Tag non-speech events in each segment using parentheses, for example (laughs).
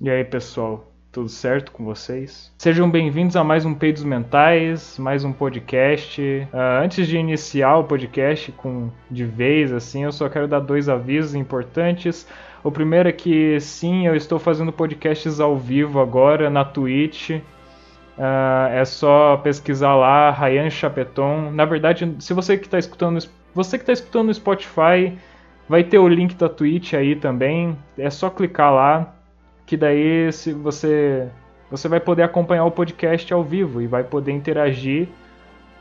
E aí, pessoal, tudo certo com vocês? Sejam bem-vindos a mais um Peidos Mentais, mais um podcast. Uh, antes de iniciar o podcast com de vez, assim, eu só quero dar dois avisos importantes. O primeiro é que sim, eu estou fazendo podcasts ao vivo agora na Twitch. Uh, é só pesquisar lá, Ryan Chapeton. Na verdade, se você que está escutando, você que está escutando no Spotify, vai ter o link da Twitch aí também. É só clicar lá que daí se você você vai poder acompanhar o podcast ao vivo e vai poder interagir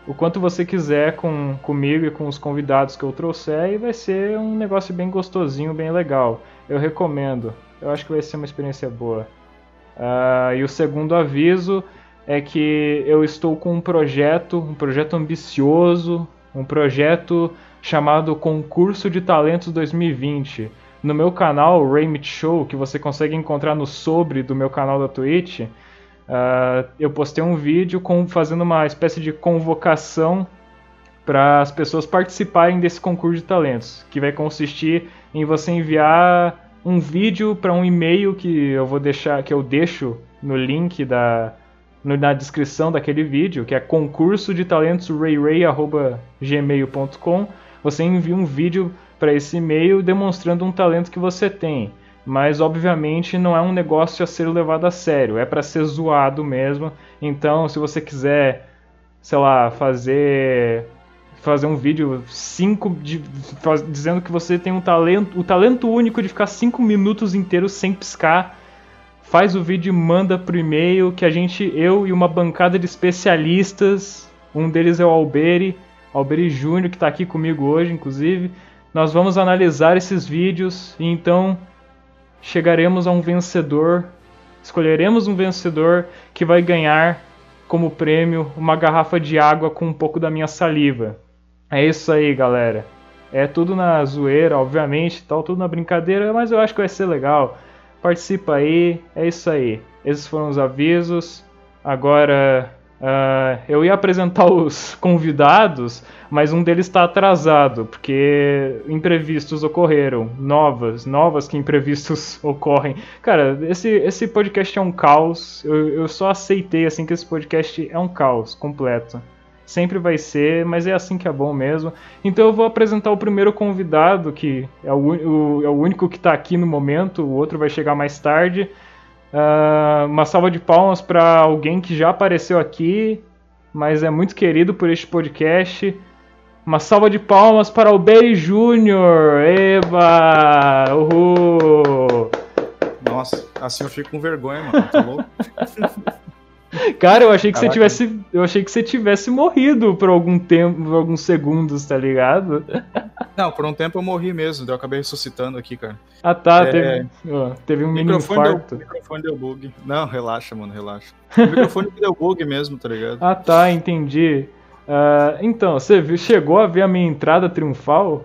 o quanto você quiser com comigo e com os convidados que eu trouxer e vai ser um negócio bem gostosinho, bem legal. Eu recomendo. Eu acho que vai ser uma experiência boa. Uh, e o segundo aviso é que eu estou com um projeto, um projeto ambicioso, um projeto chamado Concurso de Talentos 2020 no meu canal, Raymit Show, que você consegue encontrar no sobre do meu canal da Twitch, uh, eu postei um vídeo com, fazendo uma espécie de convocação para as pessoas participarem desse concurso de talentos, que vai consistir em você enviar um vídeo para um e-mail que eu vou deixar, que eu deixo no link da na descrição daquele vídeo, que é concurso de talentos gmail.com. Você envia um vídeo para esse e-mail demonstrando um talento que você tem. Mas obviamente não é um negócio a ser levado a sério, é para ser zoado mesmo. Então, se você quiser, sei lá, fazer fazer um vídeo cinco de, faz, dizendo que você tem um talento, o talento único de ficar cinco minutos inteiros sem piscar, faz o vídeo e manda pro e-mail que a gente, eu e uma bancada de especialistas, um deles é o Alberi, Alberi Júnior que está aqui comigo hoje, inclusive nós vamos analisar esses vídeos e então chegaremos a um vencedor, escolheremos um vencedor que vai ganhar como prêmio uma garrafa de água com um pouco da minha saliva. É isso aí, galera. É tudo na zoeira, obviamente, tal, tudo na brincadeira, mas eu acho que vai ser legal. Participa aí, é isso aí. Esses foram os avisos. Agora Uh, eu ia apresentar os convidados, mas um deles está atrasado, porque imprevistos ocorreram. Novas, novas que imprevistos (laughs) ocorrem. Cara, esse, esse podcast é um caos. Eu, eu só aceitei assim que esse podcast é um caos completo. Sempre vai ser, mas é assim que é bom mesmo. Então eu vou apresentar o primeiro convidado, que é o, o é o único que está aqui no momento, o outro vai chegar mais tarde. Uh, uma salva de palmas para alguém que já apareceu aqui, mas é muito querido por este podcast. Uma salva de palmas para o Berry Júnior! Eva! Uhul! Nossa, assim eu fico com vergonha, mano. Tá louco? (laughs) Cara, eu achei que Caraca. você tivesse. Eu achei que você tivesse morrido por algum tempo, por alguns segundos, tá ligado? Não, por um tempo eu morri mesmo, eu acabei ressuscitando aqui, cara. Ah tá, é... teve, ó, teve um mini infarto. Deu, o microfone deu bug. Não, relaxa, mano, relaxa. O microfone deu bug mesmo, tá ligado? Ah tá, entendi. Uh, então, você chegou a ver a minha entrada triunfal?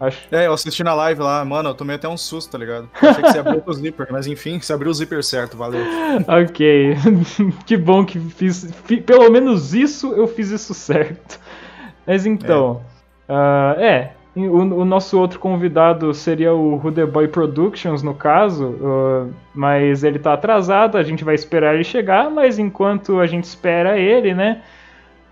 Acho. É, eu assisti na live lá, mano, eu tomei até um susto, tá ligado? Eu achei que você abriu o zíper, mas enfim, você abriu o zíper certo, valeu. (laughs) ok, (laughs) que bom que fiz, pelo menos isso eu fiz isso certo. Mas então, é, uh, é o, o, nosso outro convidado seria o Rudeboy Productions, no caso, uh, mas ele tá atrasado, a gente vai esperar ele chegar, mas enquanto a gente espera ele, né,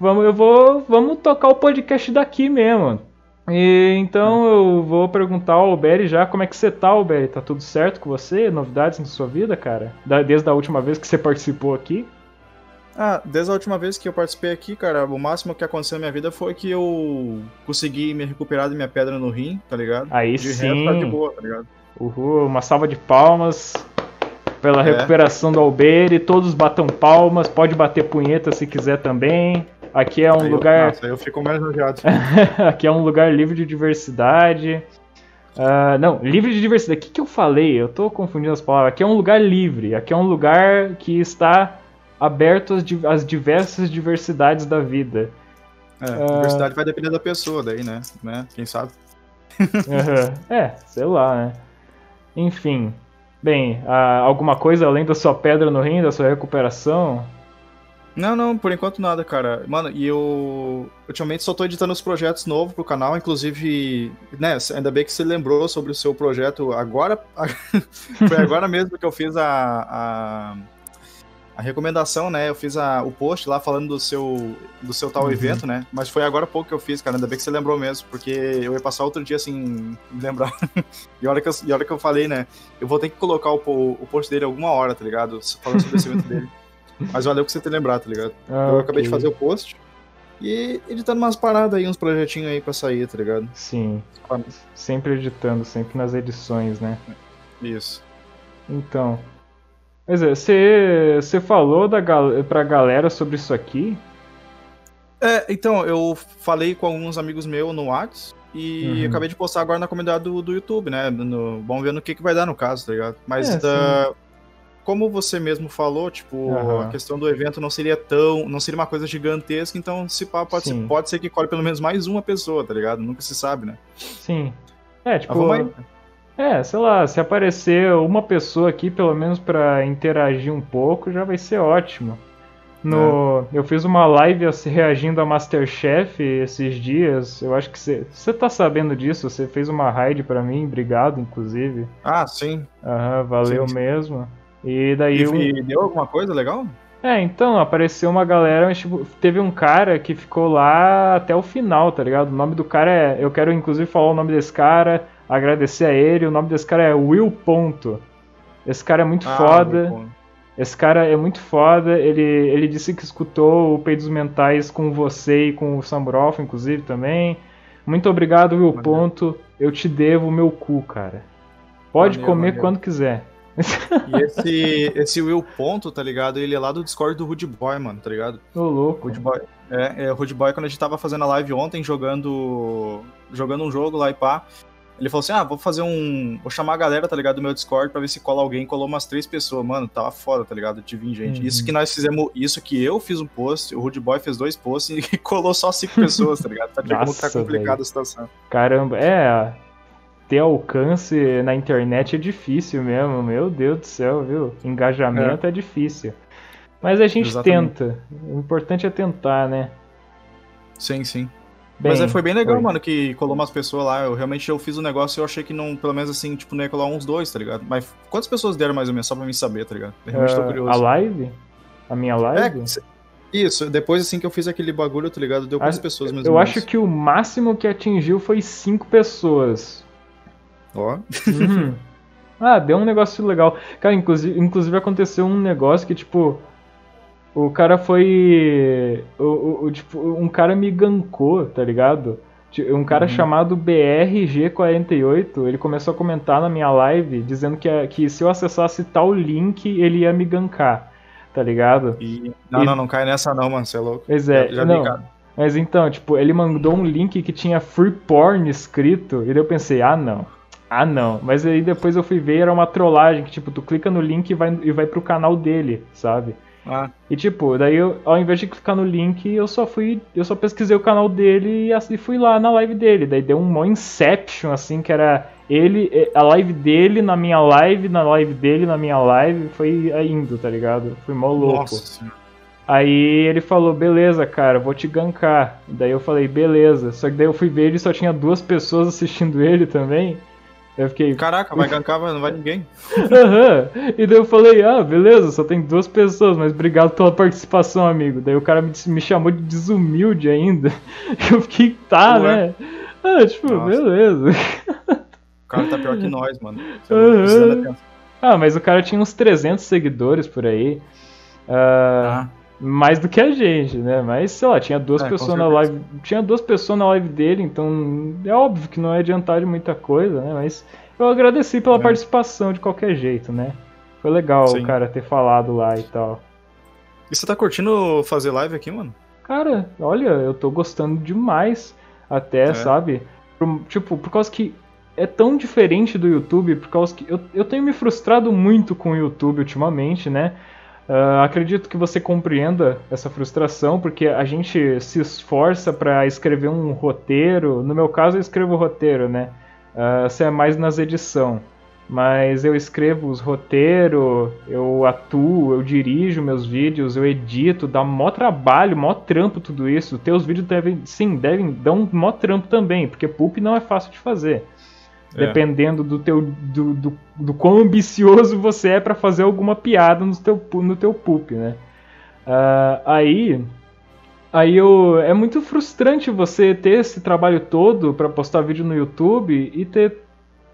vamos, eu vou, vamos tocar o podcast daqui mesmo. E, então eu vou perguntar ao Alberi já como é que você tá, Alberi? Tá tudo certo com você? Novidades na sua vida, cara? Desde a última vez que você participou aqui? Ah, desde a última vez que eu participei aqui, cara, o máximo que aconteceu na minha vida foi que eu consegui me recuperar da minha pedra no rim, tá ligado? Aí de sim. Resto, tá de boa, tá ligado? Uhul, uma salva de palmas pela é. recuperação do Alberi. Todos batam palmas, pode bater punheta se quiser também. Aqui é um aí lugar. Eu, nossa, eu fico mais nojado. (laughs) Aqui é um lugar livre de diversidade. Uh, não, livre de diversidade. O que, que eu falei? Eu tô confundindo as palavras. Aqui é um lugar livre. Aqui é um lugar que está aberto às, às diversas diversidades da vida. É, uh... diversidade vai depender da pessoa, daí, né? né? Quem sabe? uhum. (laughs) É, sei lá, né? Enfim. Bem, uh, alguma coisa além da sua pedra no rim, da sua recuperação? Não, não, por enquanto nada, cara. Mano, e eu ultimamente só tô editando os projetos novos pro canal, inclusive, né, ainda bem que você lembrou sobre o seu projeto agora. (laughs) Foi agora mesmo que eu fiz a, a, a recomendação, né? Eu fiz a, o post lá falando do seu, do seu tal uhum. evento, né? Mas foi agora pouco que eu fiz, cara. Ainda bem que você lembrou mesmo, porque eu ia passar outro dia assim, (laughs) lembrar. e, a hora que eu, e a hora que eu falei, né? Eu vou ter que colocar o, o post dele alguma hora, tá ligado? Falando sobre esse evento dele. (laughs) Mas valeu que você ter lembrado, tá ligado? Ah, eu okay. acabei de fazer o post. E editando umas paradas aí, uns projetinhos aí pra sair, tá ligado? Sim. Sempre editando, sempre nas edições, né? Isso. Então. Mas é, você, você falou da, pra galera sobre isso aqui? É, então, eu falei com alguns amigos meus no Whats e uhum. acabei de postar agora na comunidade do, do YouTube, né? No, vamos ver no que, que vai dar no caso, tá ligado? Mas é, da, como você mesmo falou, tipo, uhum. a questão do evento não seria tão. não seria uma coisa gigantesca, então se pá, pode, ser, pode ser que colhe pelo menos mais uma pessoa, tá ligado? Nunca se sabe, né? Sim. É, tipo. É, sei lá, se aparecer uma pessoa aqui, pelo menos para interagir um pouco, já vai ser ótimo. No, é. Eu fiz uma live reagindo a Masterchef esses dias. Eu acho que você. Você tá sabendo disso? Você fez uma raid para mim, obrigado, inclusive. Ah, sim. Aham, valeu sim. mesmo. E daí. E, deu alguma coisa legal? É, então, apareceu uma galera, mas tipo, teve um cara que ficou lá até o final, tá ligado? O nome do cara é. Eu quero inclusive falar o nome desse cara, agradecer a ele. O nome desse cara é Will Ponto. Esse cara é muito ah, foda. Esse cara é muito foda. Ele, ele disse que escutou o Peidos Mentais com você e com o Sambroff, inclusive, também. Muito obrigado, Will Ponto. Eu te devo o meu cu, cara. Pode comer quando quiser. E esse, esse Will Ponto, tá ligado? Ele é lá do Discord do Rude Boy, mano, tá ligado? Ô, louco. Rude Boy. É, é, Rude Boy, quando a gente tava fazendo a live ontem, jogando jogando um jogo lá e pá, ele falou assim: ah, vou fazer um. Vou chamar a galera, tá ligado? Do meu Discord pra ver se cola alguém. Colou umas três pessoas. Mano, tava foda, tá ligado? De vir gente. Uhum. Isso que nós fizemos. Isso que eu fiz um post, o Rude Boy fez dois posts (laughs) e colou só cinco pessoas, tá ligado? Tá, Nossa, como tá complicada a situação. Caramba, é ter alcance na internet é difícil mesmo, meu Deus do céu, viu? Engajamento é, é difícil. Mas a gente Exatamente. tenta. O importante é tentar, né? Sim, sim. Bem, Mas foi bem legal, foi. mano, que colou umas pessoas lá. Eu realmente eu fiz o um negócio e eu achei que não, pelo menos assim, tipo, não ia colar uns dois, tá ligado? Mas quantas pessoas deram mais ou menos, só pra mim saber, tá ligado? Eu realmente uh, tô é, curioso. A live? A minha live? É, isso, depois assim que eu fiz aquele bagulho, tá ligado? Deu quantas pessoas mesmo? Eu acho que o máximo que atingiu foi cinco pessoas. Ó. Uhum. Ah, deu um negócio legal. Cara, inclusive, inclusive aconteceu um negócio que, tipo. O cara foi. O, o, o tipo, um cara me gancou, tá ligado? Um cara uhum. chamado BRG48, ele começou a comentar na minha live dizendo que, que se eu acessasse tal link, ele ia me gankar, tá ligado? E... Não, e... não, não cai nessa não, mano, você é louco. Pois é, já, já não. Mas então, tipo, ele mandou um link que tinha free porn escrito, e daí eu pensei, ah não, ah, não. Mas aí depois eu fui ver, era uma trollagem, que tipo, tu clica no link e vai, e vai pro canal dele, sabe? Ah. E tipo, daí eu, ao invés de clicar no link, eu só fui, eu só pesquisei o canal dele e, assim, fui lá na live dele. Daí deu um mó inception, assim, que era ele, a live dele na minha live, na live dele na minha live, foi indo, tá ligado? Foi mó louco. Nossa. Aí ele falou, beleza, cara, vou te gankar. Daí eu falei, beleza. Só que daí eu fui ver ele só tinha duas pessoas assistindo (laughs) ele também. Eu fiquei. Caraca, vai gankar, mas não vai ninguém. (laughs) Aham. uhum. E daí eu falei, ah, beleza, só tem duas pessoas, mas obrigado pela participação, amigo. Daí o cara me, me chamou de desumilde ainda. (laughs) Eu fiquei, tá, Ué. né? Ah, tipo, Nossa. beleza. O cara tá pior que nós, mano. Uhum. Ah, mas o cara tinha uns 300 seguidores por aí. Uh, ah mais do que a gente, né? Mas, sei lá, tinha duas é, pessoas na live. Tinha duas pessoas na live dele, então é óbvio que não é adiantar de muita coisa, né? Mas eu agradeci pela é. participação de qualquer jeito, né? Foi legal Sim. o cara ter falado lá e tal. E você tá curtindo fazer live aqui, mano? Cara, olha, eu tô gostando demais até, é. sabe? Por, tipo, por causa que é tão diferente do YouTube, por causa que eu, eu tenho me frustrado muito com o YouTube ultimamente, né? Uh, acredito que você compreenda essa frustração, porque a gente se esforça para escrever um roteiro. No meu caso, eu escrevo roteiro, né? Uh, você é mais nas edição. mas eu escrevo os roteiros, eu atuo, eu dirijo meus vídeos, eu edito, dá mó trabalho, mó trampo tudo isso. Teus vídeos devem, sim, devem dar um mó trampo também, porque pulp não é fácil de fazer. É. Dependendo do teu do, do, do quão ambicioso você é para fazer alguma piada no teu, no teu pulp, né? Uh, aí aí eu, é muito frustrante você ter esse trabalho todo para postar vídeo no YouTube e ter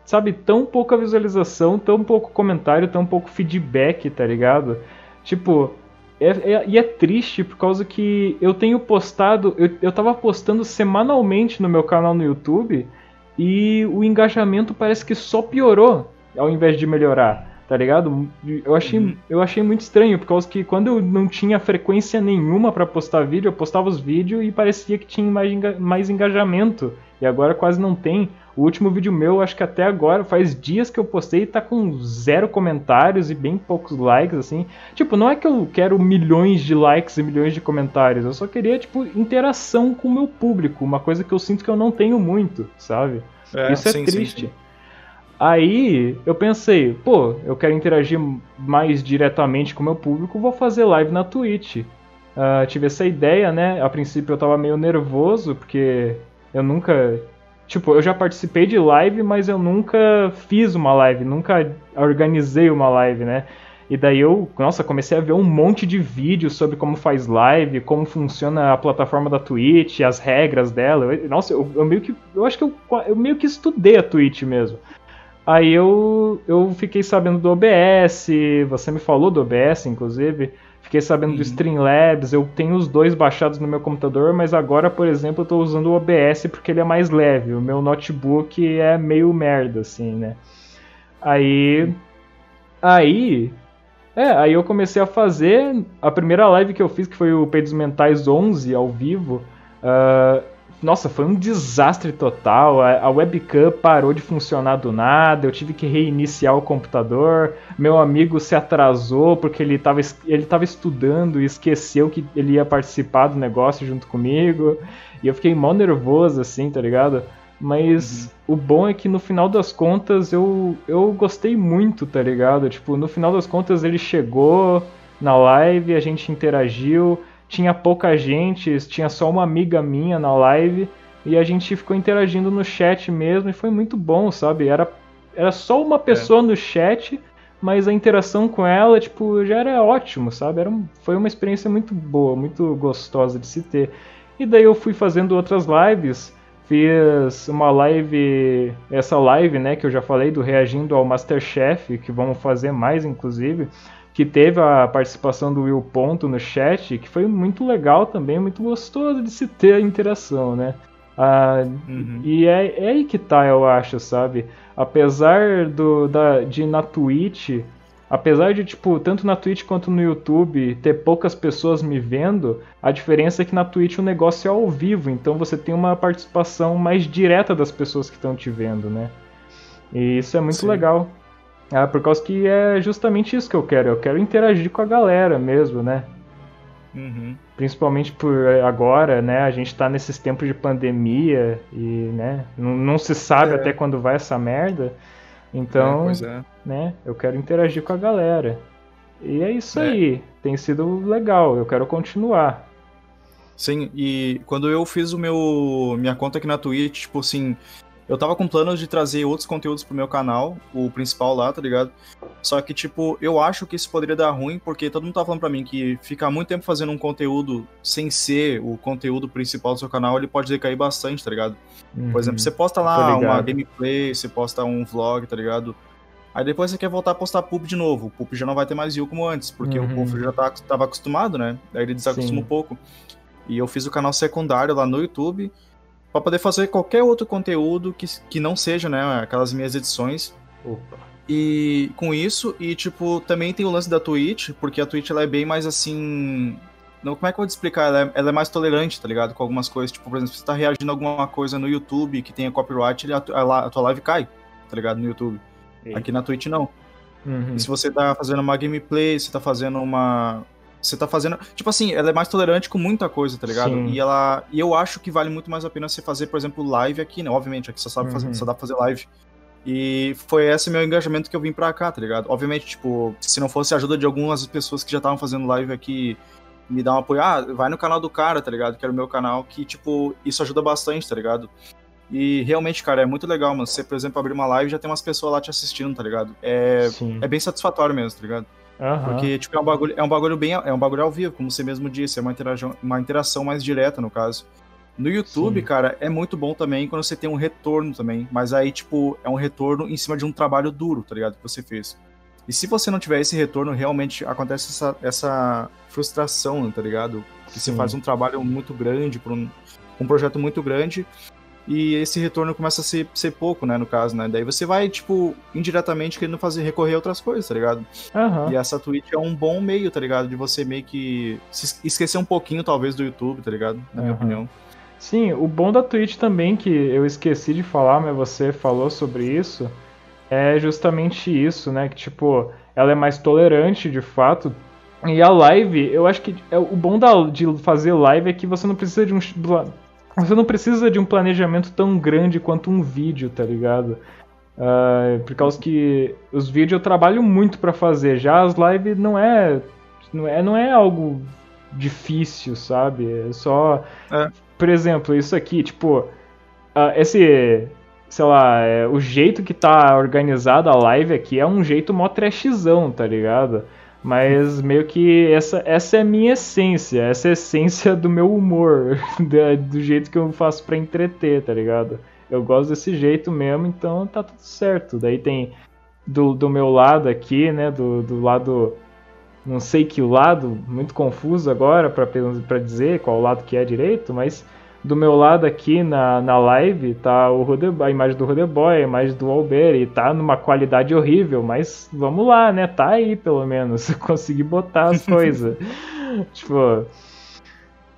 sabe, tão pouca visualização, tão pouco comentário, tão pouco feedback, tá ligado? Tipo, é, é, e é triste por causa que eu tenho postado, eu, eu tava postando semanalmente no meu canal no YouTube e o engajamento parece que só piorou ao invés de melhorar, tá ligado? Eu achei, uhum. eu achei muito estranho, por causa que quando eu não tinha frequência nenhuma para postar vídeo, eu postava os vídeos e parecia que tinha mais, mais engajamento, e agora quase não tem. O último vídeo meu, acho que até agora, faz dias que eu postei e tá com zero comentários e bem poucos likes, assim. Tipo, não é que eu quero milhões de likes e milhões de comentários, eu só queria, tipo, interação com o meu público, uma coisa que eu sinto que eu não tenho muito, sabe? É, Isso é sim, triste. Sim, sim. Aí eu pensei, pô, eu quero interagir mais diretamente com o meu público, vou fazer live na Twitch. Uh, tive essa ideia, né? A princípio eu tava meio nervoso, porque eu nunca Tipo, eu já participei de live, mas eu nunca fiz uma live, nunca organizei uma live, né? E daí eu, nossa, comecei a ver um monte de vídeos sobre como faz live, como funciona a plataforma da Twitch, as regras dela. Eu, nossa, eu, eu, meio que. Eu acho que eu, eu meio que estudei a Twitch mesmo. Aí eu, eu fiquei sabendo do OBS, você me falou do OBS, inclusive. Fiquei sabendo uhum. do Streamlabs, eu tenho os dois baixados no meu computador, mas agora, por exemplo, eu estou usando o OBS porque ele é mais leve. O meu notebook é meio merda, assim, né? Aí. Aí. É, aí eu comecei a fazer. A primeira live que eu fiz, que foi o Peidos Mentais 11 ao vivo. Uh, nossa, foi um desastre total. A, a, webcam parou de funcionar do nada. Eu tive que reiniciar o computador. Meu amigo se atrasou porque ele estava ele tava estudando e esqueceu que ele ia participar do negócio junto comigo. E eu fiquei mal nervoso, assim, tá ligado? Mas uhum. o bom é que no final das contas eu, eu gostei muito, tá ligado? Tipo, no final das contas ele chegou na live, a gente interagiu tinha pouca gente, tinha só uma amiga minha na live e a gente ficou interagindo no chat mesmo e foi muito bom, sabe? Era, era só uma pessoa é. no chat, mas a interação com ela, tipo, já era ótimo, sabe? Era, foi uma experiência muito boa, muito gostosa de se ter. E daí eu fui fazendo outras lives, fiz uma live, essa live, né, que eu já falei do reagindo ao Masterchef, que vamos fazer mais inclusive que teve a participação do Will Ponto no chat, que foi muito legal também, muito gostoso de se ter a interação, né? Ah, uhum. E é, é, aí que tá, eu acho, sabe? Apesar do, da, de na Twitch, apesar de, tipo, tanto na Twitch quanto no YouTube ter poucas pessoas me vendo, a diferença é que na Twitch o negócio é ao vivo, então você tem uma participação mais direta das pessoas que estão te vendo, né? E isso é muito Sim. legal. Ah, por causa que é justamente isso que eu quero. Eu quero interagir com a galera mesmo, né? Uhum. Principalmente por agora, né? A gente tá nesses tempos de pandemia e, né? Não, não se sabe é. até quando vai essa merda. Então, é, é. né? Eu quero interagir com a galera. E é isso é. aí. Tem sido legal. Eu quero continuar. Sim, e quando eu fiz o meu minha conta aqui na Twitch, tipo assim, eu tava com planos de trazer outros conteúdos pro meu canal, o principal lá, tá ligado? Só que, tipo, eu acho que isso poderia dar ruim, porque todo mundo tá falando pra mim que ficar muito tempo fazendo um conteúdo sem ser o conteúdo principal do seu canal, ele pode decair bastante, tá ligado? Uhum. Por exemplo, uhum. você posta lá uma gameplay, você posta um vlog, tá ligado? Aí depois você quer voltar a postar pub de novo. O pub já não vai ter mais view como antes, porque uhum. o povo já tá, tava acostumado, né? Daí ele desacostuma Sim. um pouco. E eu fiz o canal secundário lá no YouTube para poder fazer qualquer outro conteúdo que, que não seja, né, aquelas minhas edições. Opa. E com isso, e tipo, também tem o lance da Twitch, porque a Twitch ela é bem mais assim. Não, como é que eu vou te explicar? Ela é, ela é, mais tolerante, tá ligado? Com algumas coisas. Tipo, por exemplo, se você tá reagindo a alguma coisa no YouTube que tenha copyright, a, a, a tua live cai, tá ligado? No YouTube. Aqui na Twitch não. Uhum. E se você tá fazendo uma gameplay, você tá fazendo uma, você tá fazendo. Tipo assim, ela é mais tolerante com muita coisa, tá ligado? Sim. E ela. E eu acho que vale muito mais a pena você fazer, por exemplo, live aqui, né? Obviamente, aqui só sabe fazer, uhum. só dá pra fazer live. E foi esse meu engajamento que eu vim pra cá, tá ligado? Obviamente, tipo, se não fosse a ajuda de algumas pessoas que já estavam fazendo live aqui, me dar um apoio, ah, vai no canal do cara, tá ligado? Que era o meu canal, que, tipo, isso ajuda bastante, tá ligado? E realmente, cara, é muito legal, mano. Você, por exemplo, abrir uma live já tem umas pessoas lá te assistindo, tá ligado? É, é bem satisfatório mesmo, tá ligado? Uhum. Porque, tipo, é um, bagulho, é um bagulho bem. É um bagulho ao vivo, como você mesmo disse, é uma interação, uma interação mais direta, no caso. No YouTube, Sim. cara, é muito bom também quando você tem um retorno também. Mas aí, tipo, é um retorno em cima de um trabalho duro, tá ligado? Que você fez. E se você não tiver esse retorno, realmente acontece essa, essa frustração, tá ligado? Que Sim. você faz um trabalho muito grande, um, um projeto muito grande, e esse retorno começa a ser, ser pouco, né, no caso, né? Daí você vai, tipo, indiretamente querendo fazer, recorrer a outras coisas, tá ligado? Uhum. E essa Twitch é um bom meio, tá ligado? De você meio que se esquecer um pouquinho, talvez, do YouTube, tá ligado? Na minha opinião. Sim, o bom da Twitch também, que eu esqueci de falar, mas você falou sobre isso, é justamente isso, né? Que, tipo, ela é mais tolerante, de fato. E a live, eu acho que é, o bom da, de fazer live é que você não precisa de um. Você não precisa de um planejamento tão grande quanto um vídeo, tá ligado? Uh, por causa que os vídeos eu trabalho muito para fazer, já as lives não é, não é não é algo difícil, sabe? É só é por exemplo, isso aqui, tipo, uh, esse, sei lá, é, o jeito que tá organizada a live aqui é um jeito mó trashzão, tá ligado? Mas meio que essa, essa é a minha essência, essa é a essência do meu humor, (laughs) do, jeito que eu faço para entreter, tá ligado? Eu gosto desse jeito mesmo, então tá tudo certo. Daí tem do, do meu lado aqui, né, do, do lado não sei que lado, muito confuso agora para dizer qual lado que é direito, mas do meu lado aqui na, na live tá o Rude, a imagem do Rodeboy, a imagem do Albert, e tá numa qualidade horrível, mas vamos lá, né? Tá aí pelo menos, (laughs) consegui botar as coisas. (laughs) tipo,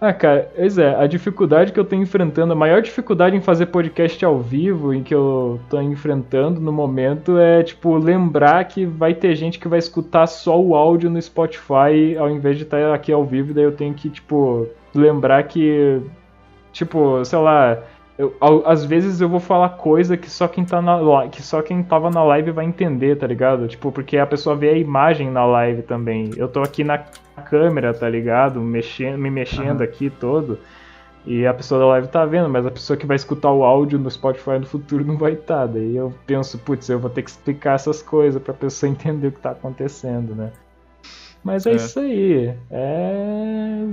ah, cara, pois é, a dificuldade que eu tô enfrentando, a maior dificuldade em fazer podcast ao vivo, em que eu tô enfrentando no momento, é, tipo, lembrar que vai ter gente que vai escutar só o áudio no Spotify ao invés de estar tá aqui ao vivo, daí eu tenho que, tipo, lembrar que, tipo, sei lá, eu, às vezes eu vou falar coisa que só quem tá na que só quem tava na live vai entender, tá ligado? Tipo, porque a pessoa vê a imagem na live também. Eu tô aqui na câmera, tá ligado? Mexendo, me mexendo uhum. aqui todo. E a pessoa da live tá vendo, mas a pessoa que vai escutar o áudio no Spotify no futuro não vai estar. Tá. Daí eu penso, putz, eu vou ter que explicar essas coisas pra pessoa (laughs) entender o que tá acontecendo, né? Mas é, é, isso aí. É...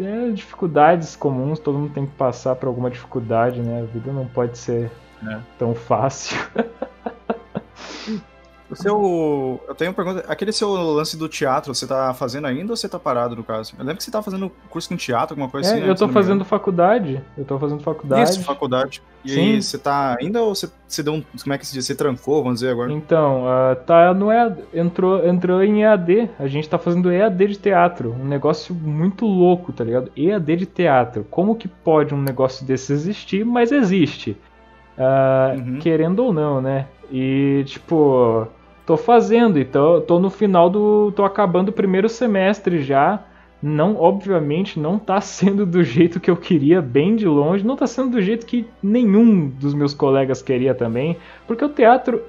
é... dificuldades comuns, todo mundo tem que passar por alguma dificuldade, né? A vida não pode ser é. tão fácil. (laughs) O seu. Eu tenho uma pergunta. Aquele seu lance do teatro, você tá fazendo ainda ou você tá parado, no caso? Eu lembro que você tá fazendo curso com teatro, alguma coisa é, assim. Eu tô fazendo faculdade. Eu tô fazendo faculdade. Isso, faculdade. E Sim. aí, você tá ainda ou você, você deu um. Como é que se diz? Você trancou, vamos dizer agora? Então, uh, tá no EAD, entrou, entrou em EAD. A gente tá fazendo EAD de teatro. Um negócio muito louco, tá ligado? EAD de teatro. Como que pode um negócio desse existir, mas existe? Uh, uhum. Querendo ou não, né? E, tipo tô fazendo, então tô no final do. tô acabando o primeiro semestre já. Não, obviamente, não tá (laughs) sendo do jeito que eu queria, bem de longe, não tá sendo do jeito que nenhum dos meus colegas queria também, porque o teatro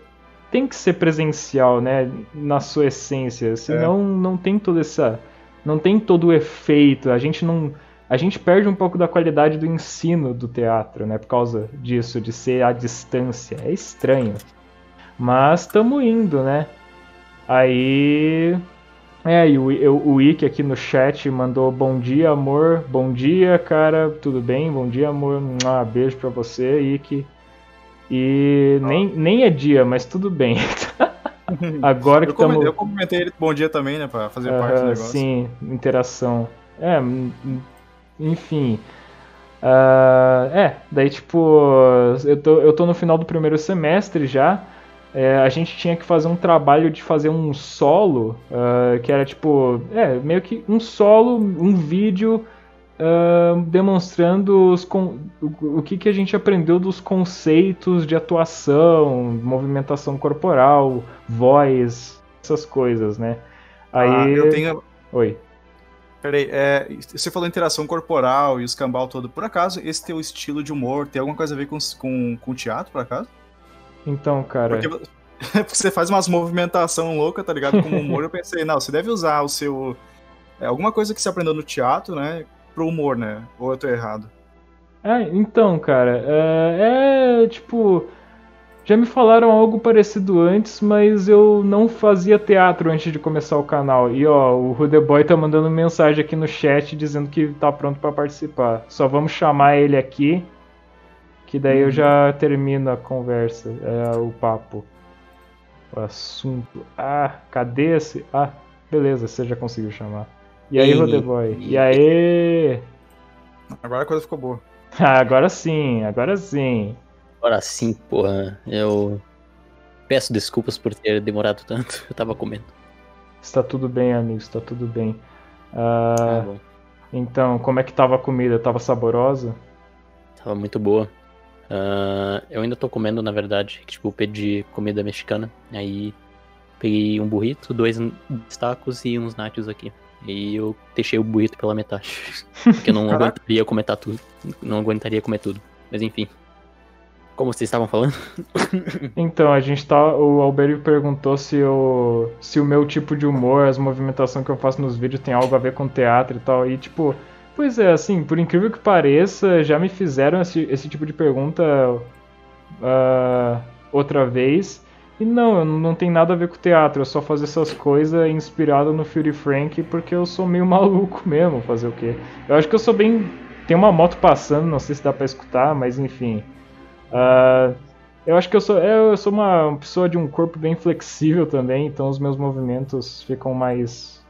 tem que ser presencial, né, na sua essência, senão é. não tem toda essa não tem todo o efeito, a gente não a gente perde um pouco da qualidade do ensino do teatro, né, por causa disso, de ser à distância. É estranho. Mas estamos indo, né? Aí. É, e o, o Wiki aqui no chat mandou bom dia, amor. Bom dia, cara. Tudo bem? Bom dia, amor. Um beijo pra você, Wiki. E nem, nem é dia, mas tudo bem. (laughs) Agora que estamos. Eu cumprimentei ele bom dia também, né? Pra fazer uh, parte do negócio. Sim, interação. É, enfim. Uh, é, daí tipo, eu tô, eu tô no final do primeiro semestre já é, a gente tinha que fazer um trabalho de fazer um solo, uh, que era tipo, é, meio que um solo, um vídeo uh, demonstrando os o, o que, que a gente aprendeu dos conceitos de atuação, movimentação corporal, voz, essas coisas, né? Aí. Ah, eu tenho. Oi. Peraí, é, você falou interação corporal e os cambal todo. Por acaso, esse teu estilo de humor tem alguma coisa a ver com, com, com teatro, por acaso? Então, cara. Porque, (laughs) porque você faz umas movimentação louca, tá ligado? Com humor, eu (laughs) pensei, não, você deve usar o seu. É, alguma coisa que você aprendeu no teatro, né? Pro humor, né? Ou eu tô errado? É, então, cara, é, é tipo. Já me falaram algo parecido antes, mas eu não fazia teatro antes de começar o canal. E ó, o Rudeboy tá mandando mensagem aqui no chat dizendo que tá pronto para participar. Só vamos chamar ele aqui, que daí eu já termino a conversa, é, o papo, o assunto. Ah, cadê esse? Ah, beleza, você já conseguiu chamar. E aí, Rodeboy? E aí? Agora a coisa ficou boa. (laughs) Ah, agora sim, agora sim. Agora sim, porra. Eu peço desculpas por ter demorado tanto. (laughs) Eu tava comendo. Está tudo bem, amigo, está tudo bem. Ah, Tá bom. então, como é que tava a comida? Tava saborosa? Tava muito boa. Ah, eu ainda tô comendo, na verdade. que, Tipo, pedi comida mexicana. Aí peguei um burrito, dois tacos e uns nachos aqui. E eu deixei o burrito pela metade. (laughs) Porque eu não Caraca. aguentaria comer tudo. Não aguentaria comer tudo. Mas enfim. Como vocês estavam falando? (laughs) Então, a gente tá. O Alberio perguntou se o, se o meu tipo de humor, as movimentações que eu faço nos vídeos tem algo a ver com teatro e tal. E tipo, pois é, assim, por incrível que pareça, já me fizeram esse, esse tipo de pergunta ah, outra vez. E não, não tem nada a ver com teatro, eu só faço essas coisas inspirado no Fury Frank porque eu sou meio (laughs) maluco mesmo, fazer o quê? Eu acho que eu sou bem. Tem uma moto passando, não sei se dá pra escutar, mas enfim. Ah, eu acho que eu sou, é, eu sou uma pessoa de um corpo bem flexível também, então os meus movimentos ficam mais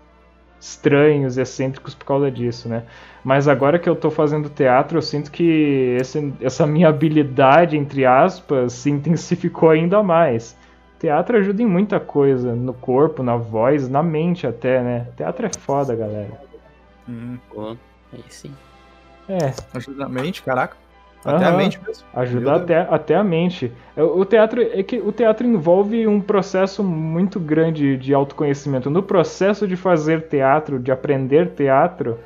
estranhos e excêntricos por causa disso, né? Mas agora que eu tô fazendo teatro, eu sinto que esse- essa minha habilidade, entre aspas, se intensificou ainda mais. Teatro ajuda em muita coisa, no corpo, na voz, na mente até, né? Teatro é foda, galera. Hum, Pô, aí sim. É, ajuda a mente, caraca. Até a mente mesmo. Ajuda até, até a mente. O teatro é que o teatro envolve um processo muito grande de autoconhecimento. No processo de fazer teatro, de aprender teatro,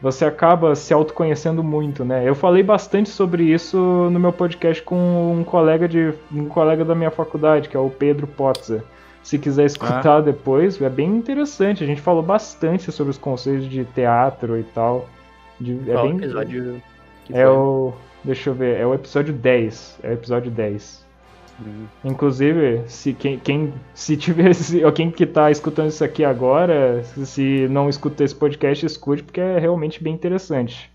você acaba se autoconhecendo muito, né? Eu falei bastante sobre isso no meu podcast com um colega de um colega da minha faculdade, que é o Pedro Potzer. Se quiser escutar depois, é bem interessante. A gente falou bastante sobre os conceitos de teatro e tal. De- é Qual bem episódio que é foi? o. Deixa eu ver, é o episódio 10. É o episódio 10. Hum, Inclusive, se quem, quem se tiver. (laughs) Se, ou quem que tá escutando isso aqui agora, se, não escuta esse podcast, escute, porque é realmente bem interessante.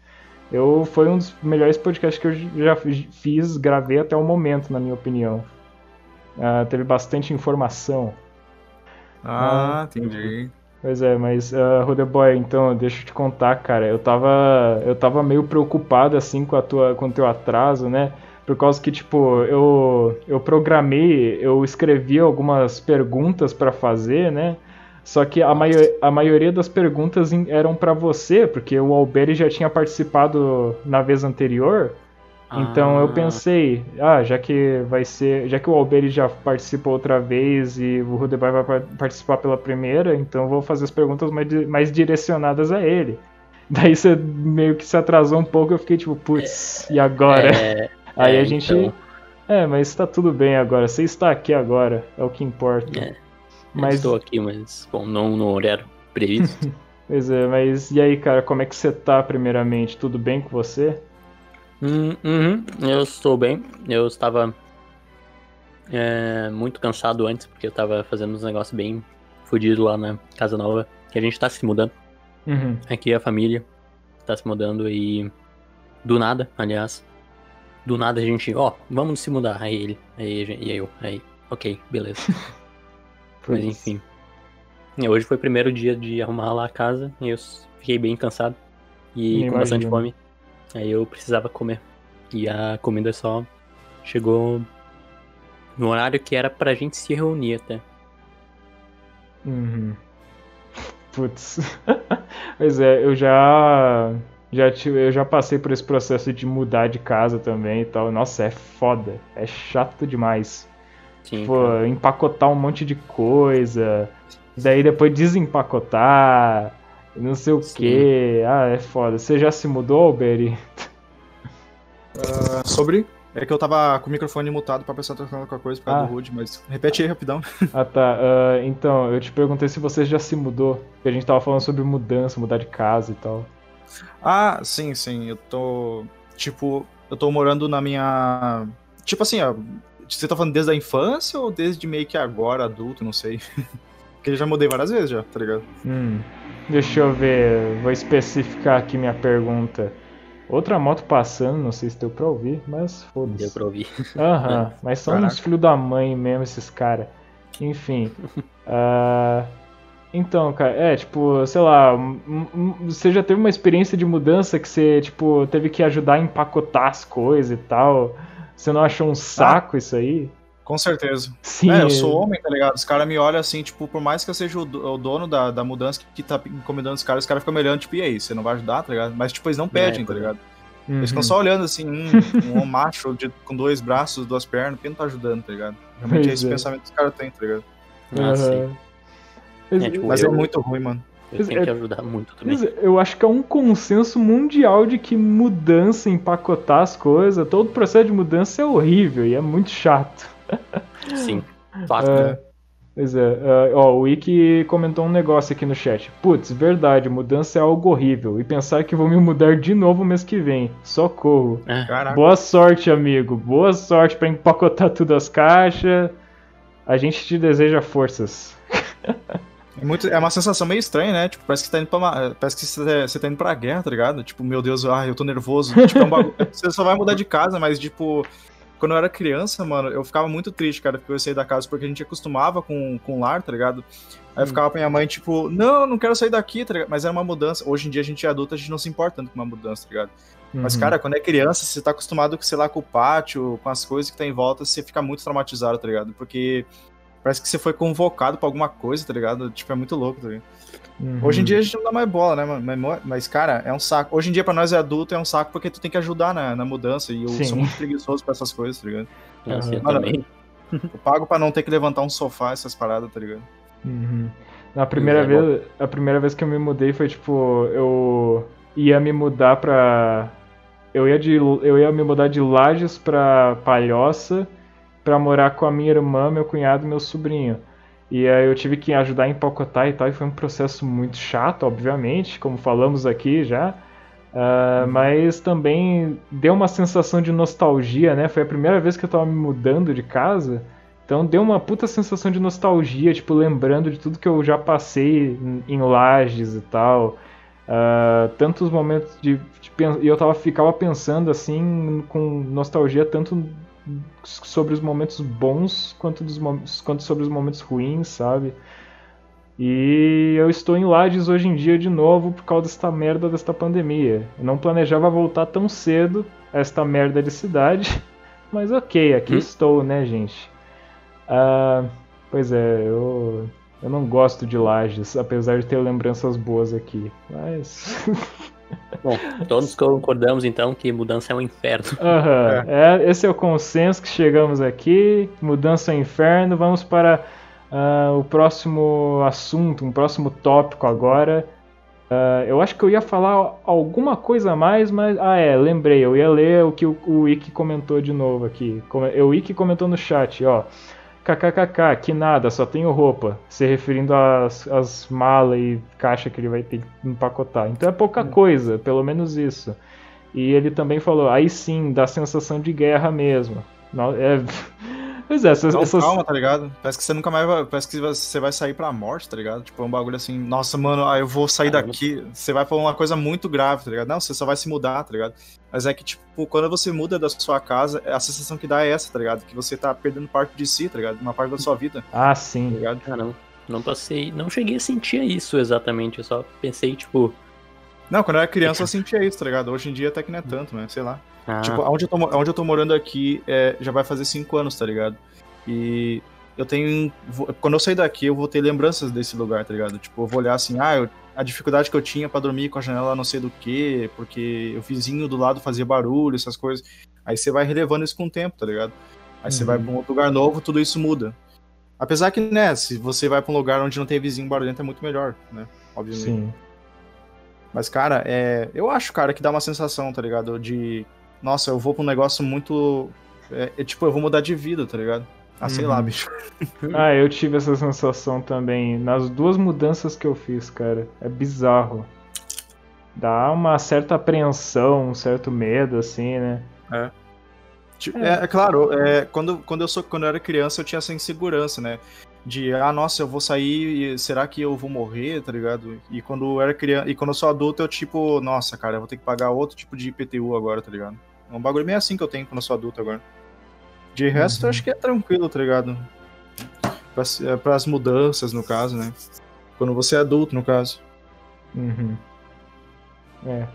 Eu foi um dos melhores podcasts que eu já fiz, gravei até o momento, na minha opinião. Ah, teve bastante informação. Ah, entendi. Pois é, mas uh, Rodeboy, então, deixa eu te contar, cara. Eu tava, eu tava meio preocupado assim com a tua, com o teu atraso, né? Por causa que tipo, eu eu programei, eu escrevi algumas perguntas pra fazer, né? Só que a, maio a maioria das perguntas eram pra você, porque o Alberi já tinha participado na vez anterior. Então eu Ah. pensei, ah, já que vai ser, já que o Alberi já participou outra vez e o Rudeboy vai par- participar pela primeira, então eu vou fazer as perguntas mais, mais direcionadas a ele. (laughs) Daí você meio que se atrasou um pouco, eu fiquei tipo, putz, e agora? É, (laughs) Aí é, a gente, então. é, mas tá tudo bem agora. Você está aqui agora, é o que importa. É. Mas- Estou aqui, mas, bom, não no horário previsto. (laughs) Pois é, mas e aí, cara, como é que você tá primeiramente? Tudo bem com você? Hum, uhum, eu estou bem. Eu estava é, muito cansado antes, porque eu estava fazendo uns negócios bem fodidos lá na casa nova, que a gente tá se mudando. Uhum. Aqui a família tá se mudando e do nada, aliás, do nada a gente, ó, vamos se mudar. Aí ele, aí e eu, aí, ok, beleza. (laughs) Mas enfim. Hoje foi o primeiro dia de arrumar lá a casa e eu fiquei bem cansado e Nem com bastante imagino. fome. Aí eu precisava comer. E a comida só chegou no horário que era pra gente se reunir até. Uhum. Putz. (laughs) pois é, eu já já tive, eu já passei por esse processo de mudar de casa também e tal. Nossa, é foda, é chato demais. Sim, Pô, empacotar um monte de coisa, daí depois desempacotar, não sei o Sim. que. Ah, é foda. Você já se mudou, Alberi? Ah, sobre. É que eu tava com o microfone mutado pra pensar trocando alguma coisa por causa Ah. do Rude, mas repete aí rapidão. (laughs) Ah tá, ah, então, eu te perguntei se você já se mudou, porque a gente tava falando sobre mudança, mudar de casa e tal. Ah, sim, sim. Eu tô. Tipo, eu tô morando na minha. Tipo assim, ó. Você tá falando desde a infância ou desde meio que agora, adulto, não sei. (laughs) Porque eu já mudei várias vezes já, tá ligado? Hum, deixa eu ver, vou especificar aqui minha pergunta. Outra moto passando, não sei se deu pra ouvir, mas Deu foda-se. pra ouvir. Aham, (laughs) mas são uns Caraca. filhos da mãe mesmo esses caras. Enfim. (laughs) ah, então, cara, é, tipo, sei lá, você já teve uma experiência de mudança que você, tipo, teve que ajudar a empacotar as coisas e tal? Você não achou um saco isso aí? Com certeza. Sim. É, eu sou homem, tá ligado? Os caras me olham assim, tipo, por mais que eu seja o, do- o dono da, da mudança que, que tá encomendando os caras, os caras ficam me olhando, tipo, e aí, você não vai ajudar, tá ligado? Mas, tipo, eles não pedem, tá é. ligado? Uhum. Eles ficam só olhando assim, hum, (laughs) um macho de- com dois braços, duas pernas, por que não tá ajudando, tá ligado? Realmente Pois é esse é. pensamento que os caras têm, tá ligado? Ah, sim. É, tipo, Mas eu- é muito ruim, mano. Eu tenho É- que ajudar muito também. Eu acho que é um consenso mundial de que mudança, empacotar as coisas, todo processo de mudança é horrível e é muito chato. Sim. Fato. É, pois é, é, ó, o Wiki comentou um negócio aqui no chat. Putz, verdade, mudança é algo horrível. E pensar que vou me mudar de novo mês que vem. Socorro. É. Caraca. Boa sorte, amigo. Boa sorte pra empacotar tudo as caixas. A gente te deseja forças. É, muito, é uma sensação meio estranha, né? Tipo, parece que tá indo pra uma- parece que você, você tá indo pra guerra, tá ligado? Tipo, meu Deus, ah, eu tô nervoso. Tipo, é um bagulho- (laughs) você só vai mudar de casa, mas tipo, quando eu era criança, mano, eu ficava muito triste, cara, porque eu saí da casa porque a gente acostumava com, com o lar, tá ligado? Aí eu Hum. ficava pra minha mãe, tipo, não, não quero sair daqui, tá ligado? Mas era uma mudança. Hoje em dia a gente é adulto, a gente não se importa tanto com uma mudança, tá ligado? Mas, Uhum. cara, quando é criança, você tá acostumado, com, sei lá, com o pátio, com as coisas que tá em volta, você fica muito traumatizado, tá ligado? Porque parece que você foi convocado pra alguma coisa, tá ligado? Tipo, é muito louco, tá ligado? Uhum. Hoje em dia a gente não dá mais bola, né? Mas, cara, é um saco. Hoje em dia, pra nós é adulto, é um saco porque tu tem que ajudar na, na mudança. E eu Sim. sou muito preguiçoso pra essas coisas, tá ligado? Nossa, eu Mano, também. Eu pago pra não ter que levantar um sofá, essas paradas, tá ligado? Uhum. Na primeira Pois é, vez, a primeira vez que eu me mudei foi tipo, eu ia me mudar pra. Eu ia, de, eu ia me mudar de Lages pra Palhoça pra morar com a minha irmã, meu cunhado e meu sobrinho. E aí eu tive que ajudar a empacotar e tal, e foi um processo muito chato, obviamente, como falamos aqui já. Ah, mas também deu uma sensação de nostalgia, né? Foi a primeira vez que eu tava me mudando de casa. Então deu uma puta sensação de nostalgia, tipo, lembrando de tudo que eu já passei em- lajes e tal. Ah, tantos momentos de. de e eu tava, ficava pensando assim, com nostalgia, tanto sobre os momentos bons quanto, dos, quanto sobre os momentos ruins, sabe? E eu estou em Lages hoje em dia de novo por causa desta merda desta pandemia. Eu não planejava voltar tão cedo a esta merda de cidade, (laughs) mas ok, aqui Hum. estou, né, gente? Ah, pois é, eu, eu não gosto de Lages, apesar de ter lembranças boas aqui. Mas. (laughs) Bom, todos concordamos então que mudança é um inferno. Aham, é, esse é o consenso que chegamos aqui. Mudança ao inferno. Vamos para ah, o próximo assunto, um próximo tópico agora. Ah, eu acho que eu ia falar alguma coisa a mais, mas. Ah, é, lembrei. Eu ia ler o que o, o Wiki comentou de novo aqui. O Wiki comentou no chat, ó. KKKK, que nada, só tenho roupa. Se referindo às, às malas e caixa que ele vai ter que empacotar. Então é pouca coisa, pelo menos isso. E ele também falou, aí sim, dá sensação de guerra mesmo. É... (laughs) Pois é, essas, Não, essas- calma, tá ligado? Parece que você nunca mais vai. Parece que você vai sair pra morte, tá ligado? Tipo, é um bagulho assim, nossa, mano, ah, eu vou sair Caramba. daqui. Você vai pra uma coisa muito grave, tá ligado? Não, você só vai se mudar, tá ligado? Mas é que, tipo, quando você muda da sua casa, a sensação que dá é essa, tá ligado? Que você tá perdendo parte de si, tá ligado? Uma parte da sua vida, Ah, tá sim. ligado? Ah, não. Não passei. Não cheguei a sentir isso exatamente. Eu só pensei, tipo. Não, quando eu era criança eu sentia isso, tá ligado? Hoje em dia até que não é tanto, né? Sei lá. Ah, Tipo, onde eu tô, onde eu tô morando aqui é, já vai fazer cinco anos, tá ligado? E eu tenho. Quando eu sair daqui, eu vou ter lembranças desse lugar, tá ligado? Tipo, eu vou olhar assim, ah, eu- a dificuldade que eu tinha pra dormir com a janela não sei do que, porque o vizinho do lado fazia barulho, essas coisas. Aí você vai relevando isso com o tempo, tá ligado? Aí você Uhum. vai pra um outro lugar novo, tudo isso muda. Apesar que, né, se você vai pra um lugar onde não tem vizinho barulhento, é muito melhor, né? Obviamente. Sim. Mas, cara, é... eu acho, cara, que dá uma sensação, tá ligado? De. Nossa, eu vou pra um negócio muito. É, é tipo, eu vou mudar de vida, tá ligado? Ah, sei lá, Uhum. bicho. (laughs) Ah, eu tive essa sensação também nas duas mudanças que eu fiz, cara. É bizarro. Dá uma certa apreensão, um certo medo, assim, né? Tipo, É, é claro, é, quando, quando, eu sou, quando eu era criança eu tinha essa insegurança, né? De, ah, nossa, eu vou sair, e será que eu vou morrer, tá ligado? E quando eu era criança, e quando eu sou adulto, eu tipo, nossa, cara, eu vou ter que pagar outro tipo de IPTU agora, tá ligado? É um bagulho meio assim que eu tenho quando eu sou adulto agora. De resto, eu acho que é tranquilo, tá ligado? Pras, é, pras mudanças, no caso, né? Quando você é adulto, no caso. Uhum. É.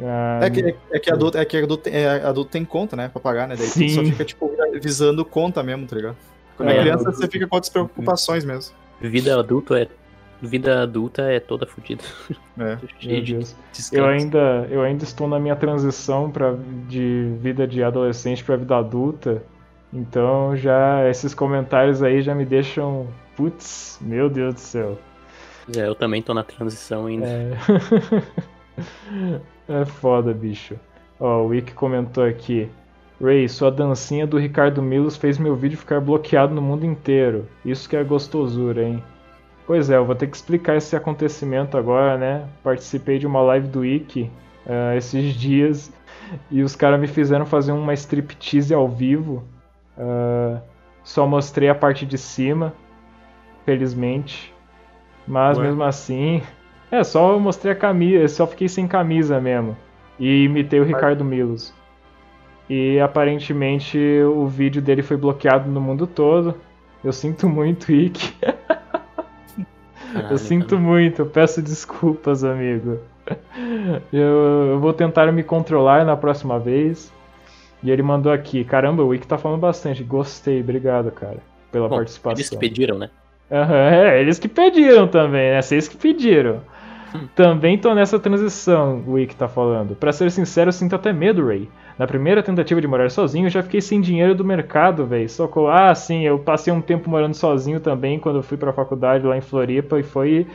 Ah, É que, é que adulto, é que adulto, é, adulto tem conta, né? Pra pagar, né? Daí Sim. só fica, tipo, visando conta mesmo, tá ligado? Quando é, É, criança, adulto- você fica com outras preocupações mesmo. Vida adulto é. Vida adulta é toda fodida. É. (laughs) Eu ainda, eu ainda estou na minha transição pra, de vida de adolescente para vida adulta. Então já esses comentários aí já me deixam. Putz, meu Deus do céu. É, eu também tô na transição ainda. É, (laughs) é foda, bicho. Ó, o Wick comentou aqui. Ray, sua dancinha do Ricardo Milos fez meu vídeo ficar bloqueado no mundo inteiro. Isso que é gostosura, hein? Pois é, eu vou ter que explicar esse acontecimento agora, né? Participei de uma live do Wiki ah, esses dias e os caras me fizeram fazer uma striptease ao vivo. Ah, só mostrei a parte de cima, felizmente. Mas Ué? mesmo assim. É, só mostrei a camisa, só fiquei sem camisa mesmo. E imitei o Ricardo Milos. E aparentemente o vídeo dele foi bloqueado no mundo todo. Eu sinto muito. Caralho, Eu sinto muito, eu peço desculpas, amigo. Eu, eu vou tentar me controlar na próxima vez. E ele mandou aqui, caramba, o Wick tá falando bastante. Gostei, obrigado, cara, pela Bom, participação. Eles que pediram, né? Aham, é, eles que pediram também, né? Vocês que pediram. Hum. Também tô nessa transição, o Wick tá falando. Pra ser sincero, eu sinto até medo, Ray. Na primeira tentativa de morar sozinho, eu já fiquei sem dinheiro do mercado, velho. Socorro. Ah, sim, eu passei um tempo morando sozinho também quando eu fui pra faculdade lá em Floripa e foi.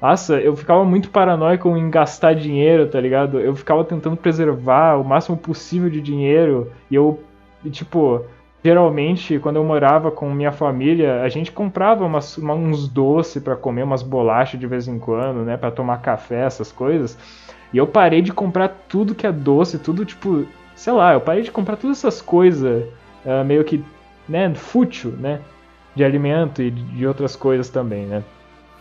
Nossa, eu ficava muito paranoico em gastar dinheiro, tá ligado? Eu ficava tentando preservar o máximo possível de dinheiro e eu, tipo, geralmente quando eu morava com minha família, a gente comprava umas- uma- uns doces pra comer, umas bolachas de vez em quando, né, Pra tomar café, essas coisas. E eu parei de comprar tudo que é doce, tudo tipo, sei lá, eu parei de comprar todas essas coisas ah, meio que, né, fútil, né, de alimento e de outras coisas também, né.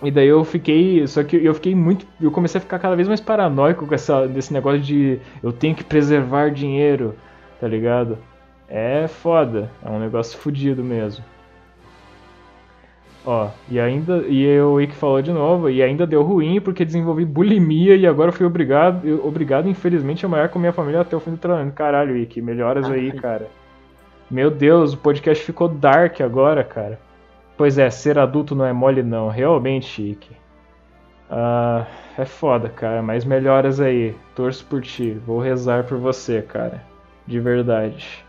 E daí eu fiquei, só que eu fiquei muito, eu comecei a ficar cada vez mais paranoico com essa desse negócio de eu tenho que preservar dinheiro, tá ligado? É foda, é um negócio fudido mesmo. Ó, e ainda, e o Wick falou de novo, e ainda deu ruim porque desenvolvi bulimia e agora fui obrigado, eu- obrigado infelizmente a morar com minha família até o fim do tratamento. Caralho, Wick, melhoras aí, cara. Meu Deus, o podcast ficou dark agora, cara. Pois é, ser adulto não é mole não, realmente, Chique. Ah, é foda, cara, mas melhoras aí. Torço por ti, vou rezar por você, cara. De verdade.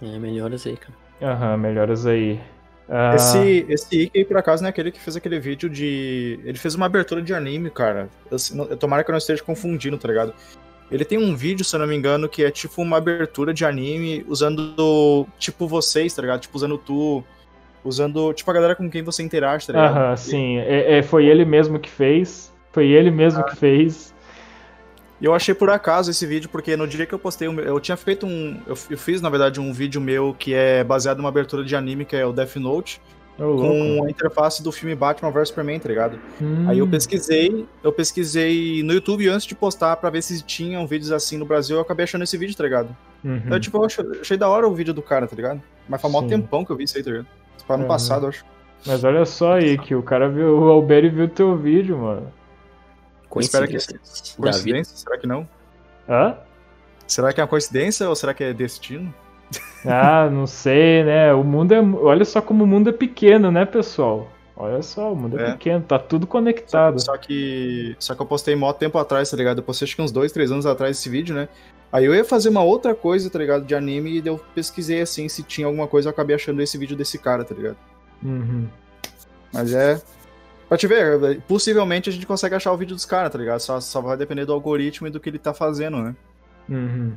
É, melhoras aí, cara. Aham, melhoras aí. Ah, Esse, esse Ike por acaso, não é aquele que fez aquele vídeo de. Ele fez uma abertura de anime, cara. Eu, eu- tomara que eu não esteja confundindo, tá ligado? Ele tem um vídeo, se eu não me engano, que é tipo uma abertura de anime usando, tipo, vocês, tá ligado? Tipo, usando tu. Usando, tipo, a galera com quem você interage, tá ligado? Aham, sim. É, é, foi ele mesmo que fez. Foi ele mesmo que fez. E eu achei por acaso esse vídeo, porque no dia que eu postei, eu tinha feito um. Eu, eu fiz, na verdade, um vídeo meu que é baseado numa abertura de anime, que é o Death Note, louco. com a interface do filme Batman vs Superman, tá ligado? Hum, Aí eu pesquisei, eu pesquisei no YouTube antes de postar pra ver se tinham vídeos assim no Brasil, eu acabei achando esse vídeo, tá ligado? uhum. Então, tipo, eu achei, achei da hora o vídeo do cara, tá ligado? Mas faz mó tempão que eu vi isso aí, tá ligado? Foi ano Uhum. passado, eu acho. Mas olha só aí, que o cara viu, o Alberi viu teu vídeo, mano. Espero que-. Coincidência? Será que não? Hã? Será que é uma coincidência ou será que é destino? Ah, não sei, né? O mundo é. Olha só como o mundo é pequeno, né, pessoal? Olha só, o mundo é, É. pequeno, tá tudo conectado. Só que. Só que eu postei mó tempo atrás, tá ligado? Eu postei acho que uns dois, três anos atrás esse vídeo, né? Aí eu ia fazer uma outra coisa, tá ligado? De anime, e eu pesquisei assim se tinha alguma coisa, eu acabei achando esse vídeo desse cara, tá ligado? Uhum. Mas é. Pra te ver, possivelmente a gente consegue achar o vídeo dos caras, tá ligado? Só, só vai depender do algoritmo e do que ele tá fazendo, né? Uhum.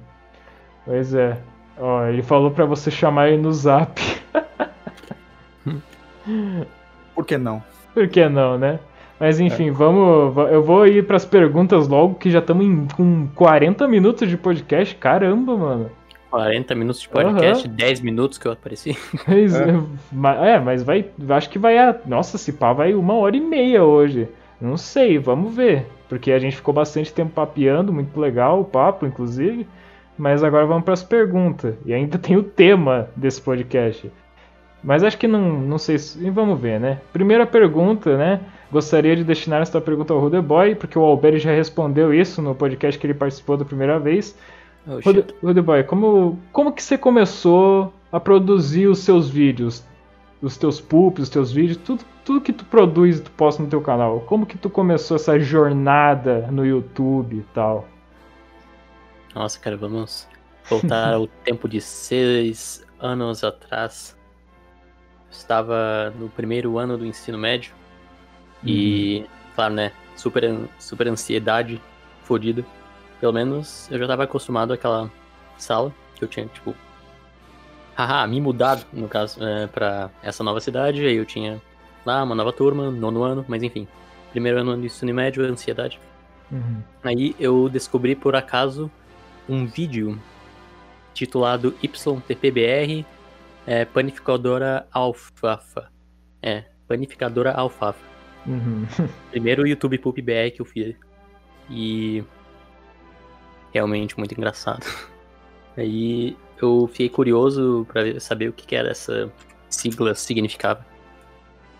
Pois é. Ó, ele falou pra você chamar ele no zap. (laughs) Por que não? Por que não, né? Mas enfim, vamos. va- Eu vou ir pras perguntas logo, que já estamos com 40 minutos de podcast. Caramba, mano. 40 minutos de podcast, 10 minutos que eu apareci. (laughs) Mas, É. é, mas vai. Acho que vai. A, nossa, se pá, vai uma hora e meia hoje. Não sei, vamos ver. Porque a gente ficou bastante tempo papeando, muito legal o papo, inclusive. Mas agora vamos pras perguntas. E ainda (laughs) tem o tema desse podcast. Mas acho que não, não sei se. e Vamos ver, né? Primeira pergunta, né? Gostaria de destinar esta pergunta ao Rudeboy, porque o Alberi já respondeu isso no podcast que ele participou da primeira vez. Oh. Rudeboy, como, como que você começou a produzir os seus vídeos? Os teus poops, os teus vídeos, tudo, tudo que tu produz e tu posta no teu canal. Como que tu começou essa jornada no YouTube e tal? Nossa, cara, vamos voltar ao (laughs) tempo de seis anos atrás. Estava no primeiro ano do ensino médio. E, claro, né? Super, super ansiedade fodida. Pelo menos eu já estava acostumado àquela sala que eu tinha, tipo. Haha, me mudado, no caso, é, pra essa nova cidade. Aí eu tinha lá uma nova turma, nono ano, mas enfim. Primeiro ano do ensino médio, ansiedade. Uhum. Aí eu descobri por acaso um vídeo titulado YTPBR é, Panificadora Alfafa. É, Panificadora Alfafa. Uhum. (laughs) Primeiro YouTube Poop BR que eu fiz. E. Realmente muito engraçado. (laughs) Aí eu fiquei curioso pra ver- saber o que, que era essa sigla significava.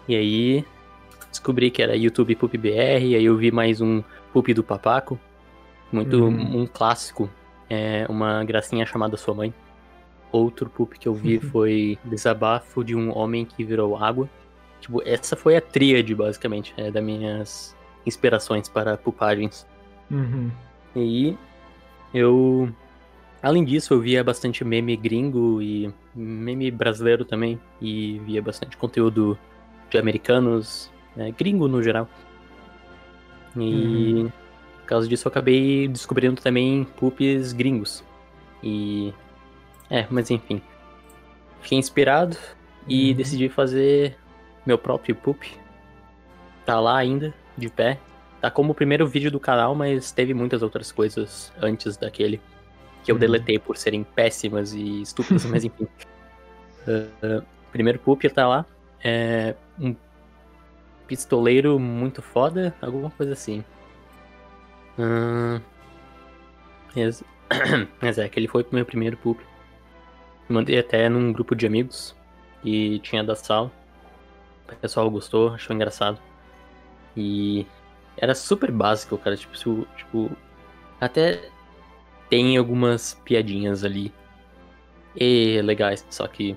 E aí descobri que era YouTube Poop BR, aí eu vi mais um Poop do Papaco. Muito Uhum. um clássico. É uma gracinha chamada Sua Mãe. Outro poop que eu vi foi Desabafo de um Homem que Virou Água. Tipo, essa foi a tríade, basicamente, é, das minhas inspirações para pupagens. Uhum. E aí, eu. Além disso, eu via bastante meme gringo e meme brasileiro também. E via bastante conteúdo de americanos, né, gringo no geral. E por causa disso eu acabei descobrindo também poops gringos. E. É, mas enfim. Fiquei inspirado e Uhum. decidi fazer meu próprio poop. Tá lá ainda, de pé. Tá como o primeiro vídeo do canal, mas teve muitas outras coisas antes daquele. Que eu Uhum. deletei por serem péssimas e estúpidas, mas enfim. Uh, (laughs) primeiro poop tá lá. É um pistoleiro muito foda, alguma coisa assim. Ahn, mas, (coughs) mas é, que ele foi pro meu primeiro poop. Mandei até num grupo de amigos e tinha da sala. O pessoal gostou, achou engraçado. E era super básico, cara. Tipo, se- tipo até tem algumas piadinhas ali. E legais, só que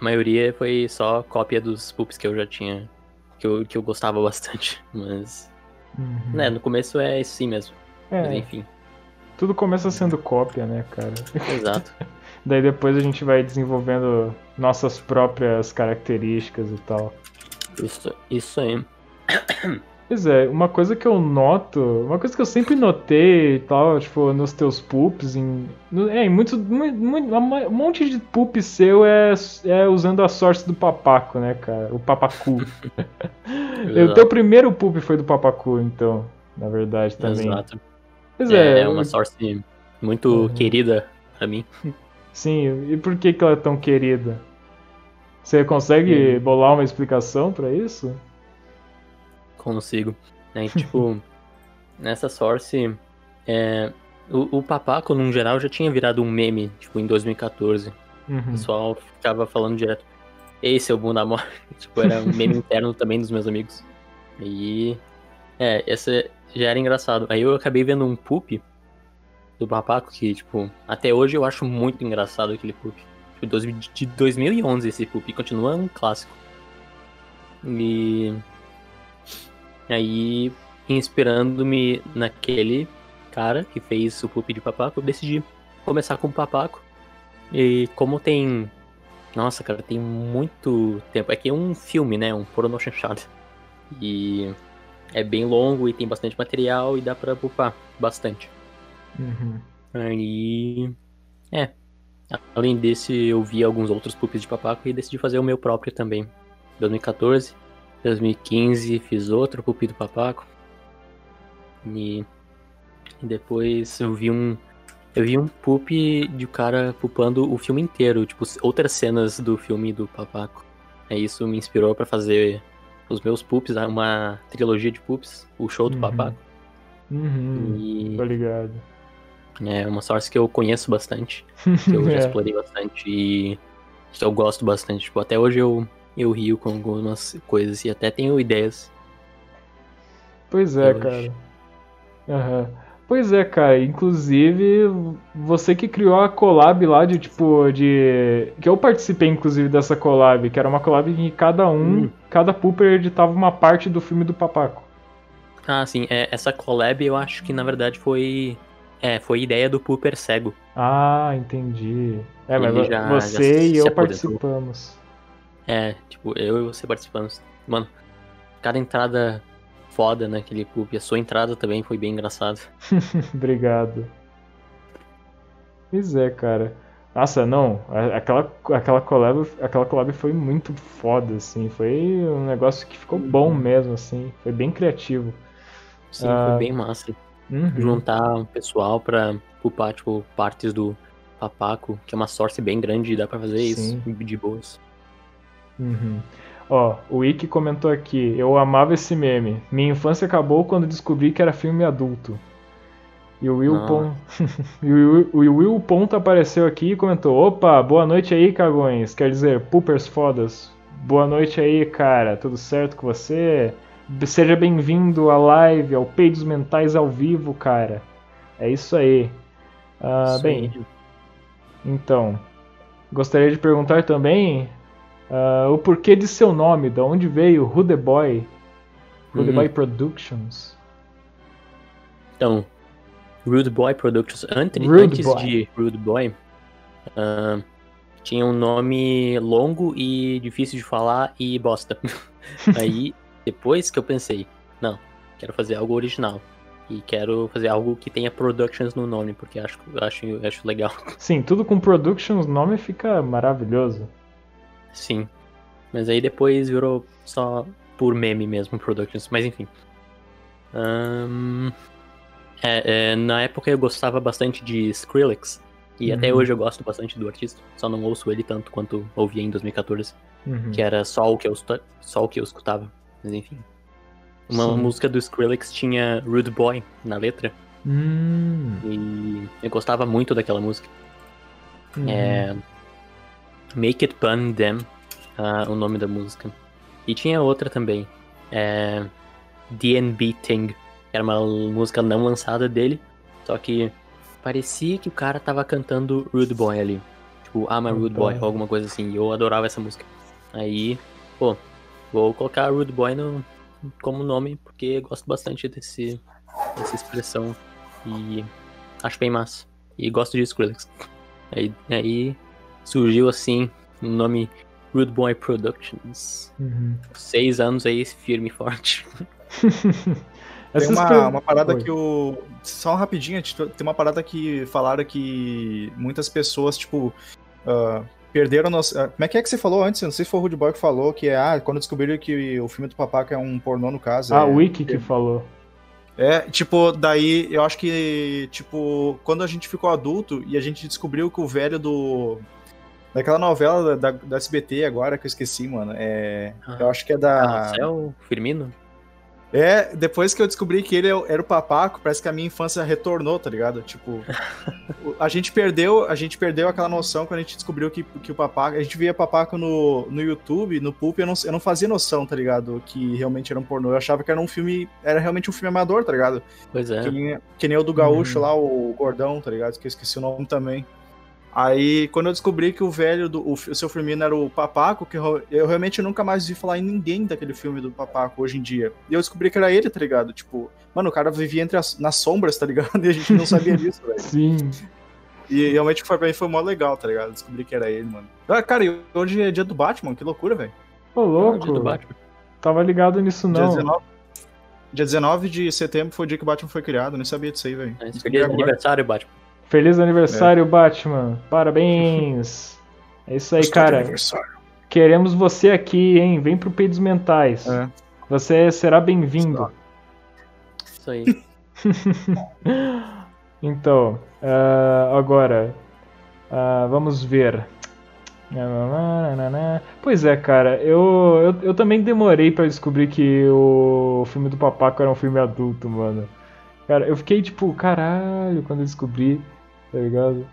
a maioria foi só cópia dos poops que eu já tinha. Que eu, que eu gostava (laughs) bastante. Mas, Uhum. né, no começo é assim mesmo. Mas É, enfim, tudo começa sendo cópia, né, cara? exato. (laughs) Daí depois a gente vai desenvolvendo nossas próprias características e tal. Isso, isso aí. Pois é, uma coisa que eu noto, uma coisa que eu sempre notei e tal, tipo, nos teus poops, em, é, em muitos, mu- mu- um monte de poop seu é, é usando a sorte do papaco, né, cara? O papacu. (laughs) (laughs) O teu primeiro poop foi do papacu, então, na verdade, também. Exato. Pois É, é, é uma source muito Uhum. querida pra mim. sim, e por que, que ela é tão querida? Você consegue Hum. bolar uma explicação pra isso? Consigo. Né? (laughs) Tipo, nessa source, é, o, o Papaco, no geral, já tinha virado um meme, tipo, em 2014. O Uhum. pessoal ficava falando direto, ei, seu bunda mole. (laughs) tipo, era um meme (laughs) interno também dos meus amigos. E, é, essa já era engraçado. Aí eu acabei vendo um poop do Papaco que, tipo, até hoje eu acho muito engraçado aquele poop. Tipo, de 2011 esse poop, e continua um clássico. E aí, inspirando-me naquele cara que fez o poop de Papaco, eu decidi começar com o Papaco. E como tem. Nossa, cara, tem muito tempo. É que é um filme, né? Um porno chanchado. E é bem longo e tem bastante material e dá pra upar bastante. Uhum. Aí. É. Além desse, eu vi alguns outros pupis de papaco e decidi fazer o meu próprio também. 2014, 2015 fiz outro pupi do papaco. E, e depois eu vi um eu vi um pup de um cara pupando o filme inteiro, tipo, outras cenas do filme do Papaco. É isso me inspirou para fazer os meus pups, uma trilogia de pups, o show do uhum. Papaco. Uhum, e... Tô ligado. É uma source que eu conheço bastante, que eu (laughs) já é. explorei bastante e que eu gosto bastante. Tipo, até hoje eu, eu rio com algumas coisas e até tenho ideias. Pois é, cara. Uhum. Pois é, cara. Inclusive, você que criou a collab lá de tipo. de. Que eu participei, inclusive, dessa collab, que era uma collab em que cada um, hum. cada pooper editava uma parte do filme do Papaco. Ah, sim. É, essa collab eu acho que na verdade foi. É, foi ideia do pooper cego. Ah, entendi. É, mas já, você já e eu participamos. É, tipo, eu e você participamos. Mano, cada entrada foda naquele pub. A sua entrada também foi bem engraçada. (laughs) Obrigado. Pois é, cara. Nossa, não, aquela, aquela, collab, aquela collab foi muito foda, assim. Foi um negócio que ficou bom uhum. mesmo, assim. Foi bem criativo. Sim, ah, foi bem massa. Uhum. Juntar um pessoal pra pupar, tipo, partes do Papaco, que é uma source bem grande e dá pra fazer Sim. isso de boas. Uhum. Ó, o Ike comentou aqui, eu amava esse meme. Minha infância acabou quando descobri que era filme adulto. E o Will, Pon... (laughs) e o Will Ponto apareceu aqui e comentou: Opa, boa noite aí, cagões. Quer dizer, poopers fodas. Boa noite aí, cara. Tudo certo com você? Seja bem-vindo à live, ao Peidos Mentais ao vivo, cara. É isso aí. Ah, bem, então, gostaria de perguntar também Uh, o porquê de seu nome, da onde veio Rude Boy, Rude uhum. Boy Productions. Então, Rude Boy Productions, antes, Rude antes Boy. de Rude Boy, uh, tinha um nome longo e difícil de falar e bosta. (laughs) Aí, depois que eu pensei, não, quero fazer algo original. E quero fazer algo que tenha Productions no nome, porque acho, acho, acho legal. Sim, tudo com Productions no nome fica maravilhoso. Sim. Mas aí depois virou só por meme mesmo, Productions. Mas enfim. Um... É, é, na época eu gostava bastante de Skrillex. E uhum. até hoje eu gosto bastante do artista. Só não ouço ele tanto quanto ouvia em 2014. Uhum. Que era só o que eu, só o que eu escutava. Mas enfim. Uma Sim. música do Skrillex tinha Rude Boy na letra. Hum. E eu gostava muito daquela música. Uhum. É, Make It Pun Them, uh, o nome da música. E tinha outra também, é, DNB Thing, era uma música não lançada dele, só que parecia que o cara tava cantando Rude Boy ali. Tipo, I'm a Rude Boy, ou alguma coisa assim, e eu adorava essa música. Aí, pô, vou colocar Rude Boy no, como nome, porque gosto bastante desse, dessa expressão e acho bem massa. E gosto de Skrillex. Aí, aí surgiu assim o nome Rude Boy Productions. Uhum. Seis anos aí, firme e forte. (laughs) tem uma, uma parada Oi. que o. Só um rapidinho, tem uma parada que falaram que muitas pessoas, tipo. Uh, perderam. Nos... Ah, como é que é que você falou antes? não sei se foi o Rude Boy que falou, que é. Ah, quando descobriram que o filme do Papaca é um pornô, no caso. Ah, é, o Wiki que falou. É, tipo, daí eu acho que, tipo, quando a gente ficou adulto e a gente descobriu que o velho do Daquela novela da, da SBT agora que eu esqueci, mano. É, ah, eu acho que é da. Marcel Firmino? É, depois que eu descobri que ele é era o papaco, parece que a minha infância retornou, tá ligado? Tipo, (laughs) a gente perdeu, a gente perdeu aquela noção quando a gente descobriu que, que o papaco, a gente via papaco no, no YouTube, no Pulp, eu não, eu não fazia noção, tá ligado? Que realmente era um pornô. Eu achava que era um filme, era realmente um filme amador, tá ligado? Pois é. Que, que nem o do Gaúcho hum. lá, o Gordão, tá ligado? Que eu esqueci o nome também. Aí, quando eu descobri que o velho, do, o, o seu Firmino era o Papaco, que eu, eu, realmente nunca mais vi falar em ninguém daquele filme do Papaco hoje em dia. E eu descobri que era ele, tá ligado? Tipo, mano, o cara vivia entre as, nas sombras, tá ligado? (laughs) E a gente não sabia disso, velho. Sim. E realmente foi pra mim foi mó legal, tá ligado? Descobri que era ele, mano. Ah, cara, e hoje é dia do Batman, que loucura, velho. Ô, louco. É dia do Batman. Tava ligado nisso, não. Dia 19, dia 19 de setembro foi o dia que o Batman foi criado, nem sabia disso aí, velho. É, aniversário, Batman. Feliz aniversário, Batman. Parabéns. É isso aí, Gostou cara. aniversário. Queremos você aqui, hein? Vem pro Peidos Mentais. É. Você será bem-vindo. Isso aí. (laughs) Então, ah, agora, ah, vamos ver. Pois é, cara, eu, eu, eu também demorei pra descobrir que o filme do Papaco era um filme adulto, mano. Cara, eu fiquei tipo, caralho, quando eu descobri, tá ligado?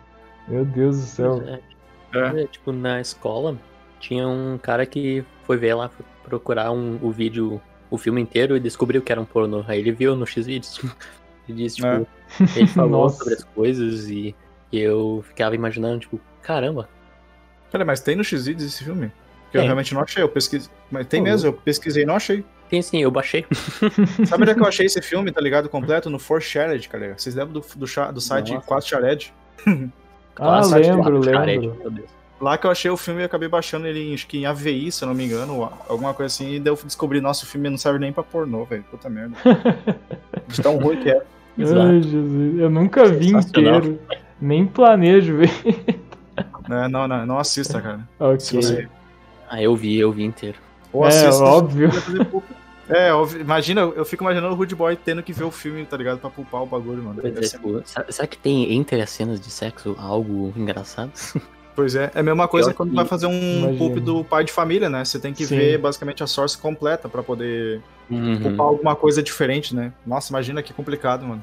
Meu Deus do céu. É, É. é, tipo, na escola, tinha um cara que foi ver lá, foi procurar um, o vídeo, o filme inteiro e descobriu que era um pornô. Aí ele viu no X-Vídeos. (laughs) Ele disse, tipo, É. ele falou (laughs) Nossa. sobre as coisas e, e eu ficava imaginando, tipo, caramba, Pera, mas tem no X-Videos esse filme? Que eu realmente não achei, eu pesquisei. Mas tem Pô, mesmo, eu pesquisei e não achei. Tem sim, eu baixei. (laughs) Sabe onde é que eu achei esse filme, tá ligado? Completo? No 4Shared, cara. Vocês lembram do, do, do site Nossa. 4Shared? (laughs) Ah, lembro, lembro. meu Deus. Lá que eu achei o filme e acabei baixando ele acho que em AVI, se eu não me engano, alguma coisa assim, e daí eu descobri, nossa, o filme não serve nem pra pornô, velho. Puta merda. (laughs) De tão ruim que é. Exato. Ai, Jesus, eu nunca vi inteiro. Nem planejo ver. É, não, não, não assista, cara. ok. Ah, eu vi, eu vi inteiro. Ou É, assista. óbvio. É, óbvio. imagina, eu fico imaginando o Rude Boy tendo que ver o filme, tá ligado? Pra pulpar o bagulho, mano. É, tipo, sabe que tem entre as cenas de sexo algo engraçado? (laughs) Pois é, é a mesma coisa quando que- vai fazer um pulp do pai de família, né? Você tem que Sim. ver basicamente a source completa pra poder Uhum. alguma coisa diferente, né? Nossa, imagina que complicado, mano.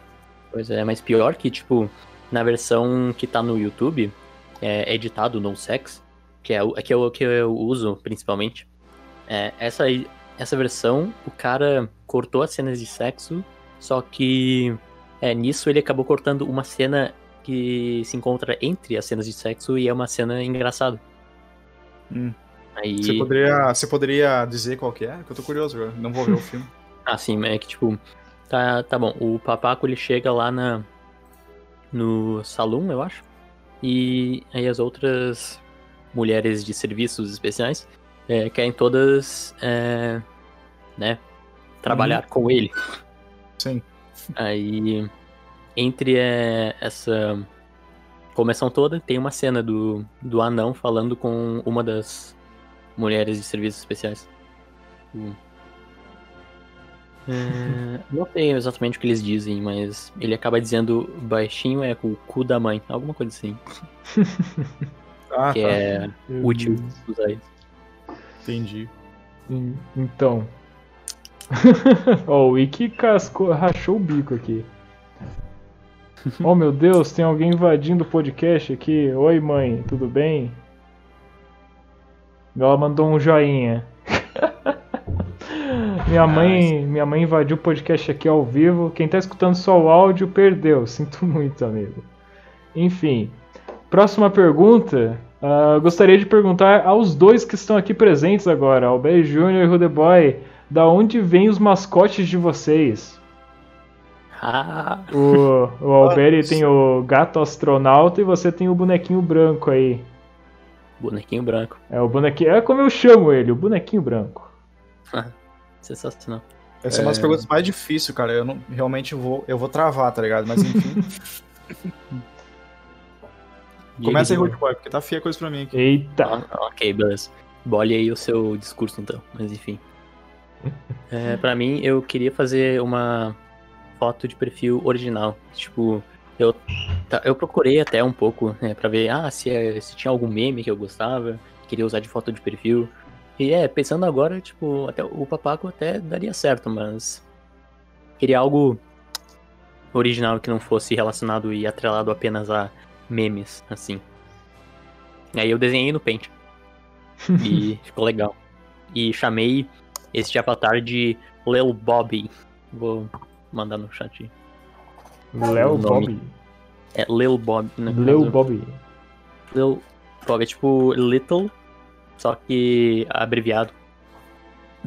Pois é, mas pior que, tipo, na versão que tá no YouTube, é editado no sex, que é o que eu, que eu uso principalmente, é, essa, essa versão, o cara cortou as cenas de sexo, só que é, nisso ele acabou cortando uma cena que se encontra entre as cenas de sexo e é uma cena engraçada. Hum. Aí, Você poderia, você poderia dizer qual que é? Que eu tô curioso agora. Não vou ver o (laughs) filme. Ah, sim, é que tipo, tá, tá bom. O papaco ele chega lá na no salão, eu acho. E aí as outras mulheres de serviços especiais é, querem todas, é, né, trabalhar com ele. Sim. Aí, entre é, essa começão toda, tem uma cena do, do anão falando com uma das mulheres de serviços especiais. O- É, não sei exatamente o que eles dizem, mas ele acaba dizendo baixinho é com o cu da mãe, alguma coisa assim, (laughs) Ah, que tá. é útil usar isso. Entendi. Então. (laughs) Ó, o Wiki cascou, rachou o bico aqui. Oh meu Deus, tem alguém invadindo o podcast aqui. Oi mãe, tudo bem? Ela mandou um joinha. (laughs) minha mãe, minha mãe invadiu o podcast aqui ao vivo. Quem tá escutando só o áudio perdeu. Sinto muito, amigo. Enfim, próxima pergunta. Ah, gostaria de perguntar aos dois que estão aqui presentes agora, Albert Júnior e Rudeboy, da onde vêm os mascotes de vocês? Ah, O, o Albert ele tem o gato astronauta e você tem o bonequinho branco aí. bonequinho branco. É o bonequinho, é como eu chamo ele, o bonequinho branco. Sensacional. Essa é uma das perguntas mais difíceis, cara. Eu não realmente vou, eu vou travar, tá ligado? Mas enfim. (laughs) Começa aí, Diga, Rude Boy, porque tá feia a coisa pra mim aqui. Eita! Ah, ok, beleza. Bole aí o seu discurso então, mas enfim. (laughs) É, pra mim, eu queria fazer uma foto de perfil original. Tipo, eu, tá- eu procurei até um pouco né, pra ver ah, se, é- se tinha algum meme que eu gostava, queria usar de foto de perfil. E é, pensando agora, tipo, até o papaco até daria certo, mas queria algo original que não fosse relacionado e atrelado apenas a memes, assim. Aí eu desenhei no Paint. E (laughs) ficou legal. E chamei este avatar de Lil Bobby. Vou mandar no chat. Léo o nome. Bob. É Lil Bob. No Leo caso. Bob. Lil Bob é tipo Little, só que abreviado.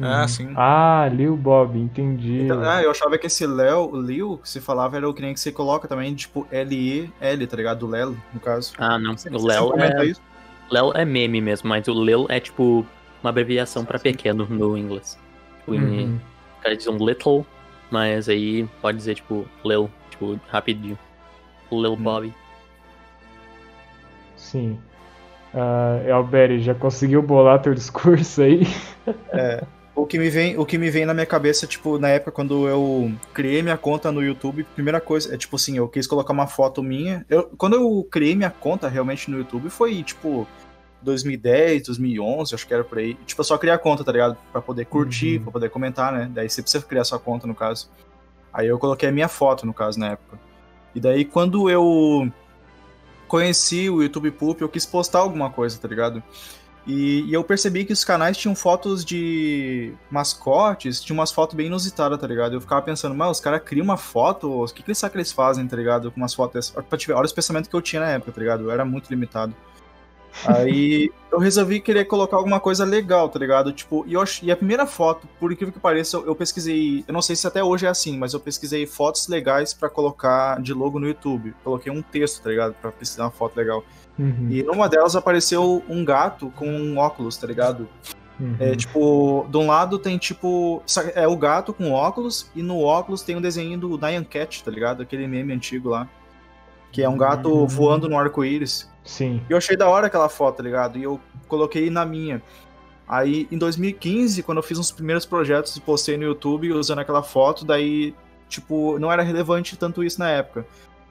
Ah, Uhum. sim. Ah, Lil Bob, entendi. Então, ah, eu achava que esse Léo, o Liu, que se falava, era o que nem que você coloca também, tipo, L-E-L, tá ligado? Do Lelo, no caso. Ah, não. Você- O Léo é, isso? Léo é meme mesmo, mas o Lil é tipo uma abreviação pra pequeno no inglês. Tipo, em- Uhum. O cara diz um little, mas aí pode dizer tipo Lil, tipo rapidinho. Lil Hum. Bobby. Sim. Uh, Elberi, já conseguiu bolar teu discurso aí? É. (laughs) O que, me vem, o que me vem na minha cabeça, tipo, na época quando eu criei minha conta no YouTube, primeira coisa, é tipo assim, eu quis colocar uma foto minha. Eu, quando eu criei minha conta realmente no YouTube, foi tipo 2010, 2011, acho que era por aí. Tipo, eu só criei a conta, tá ligado? Pra poder curtir, uhum. pra poder comentar, né? Daí você precisa criar sua conta, no caso. Aí eu coloquei a minha foto, no caso, na época. E daí, quando eu conheci o YouTube Poop, eu quis postar alguma coisa, tá ligado? E, e, eu percebi que os canais tinham fotos de mascotes, tinha umas fotos bem inusitadas, tá ligado? Eu ficava pensando, mas os caras criam uma foto, o que, que que eles fazem, tá ligado? Com umas fotos. Olha os pensamentos que eu tinha na época, tá ligado? Eu era muito limitado. Aí (laughs) eu resolvi querer colocar alguma coisa legal, tá ligado? Tipo, e, eu, e a primeira foto, por incrível que pareça, eu, eu, pesquisei. Eu não sei se até hoje é assim, mas eu pesquisei fotos legais para colocar de logo no YouTube. Coloquei um texto, tá ligado? Pra pesquisar uma foto legal. Uhum. E numa delas apareceu um gato com um óculos, tá ligado? Uhum. É tipo, de um lado tem tipo. É o gato com óculos, e no óculos tem um desenho do Nyan Cat, tá ligado? Aquele meme antigo lá. Que é um gato uhum. voando no arco-íris. Sim. E eu achei da hora aquela foto, tá ligado? E eu coloquei na minha. Aí, em 2015, quando eu fiz uns primeiros projetos e postei no YouTube usando aquela foto, daí, tipo, não era relevante tanto isso na época.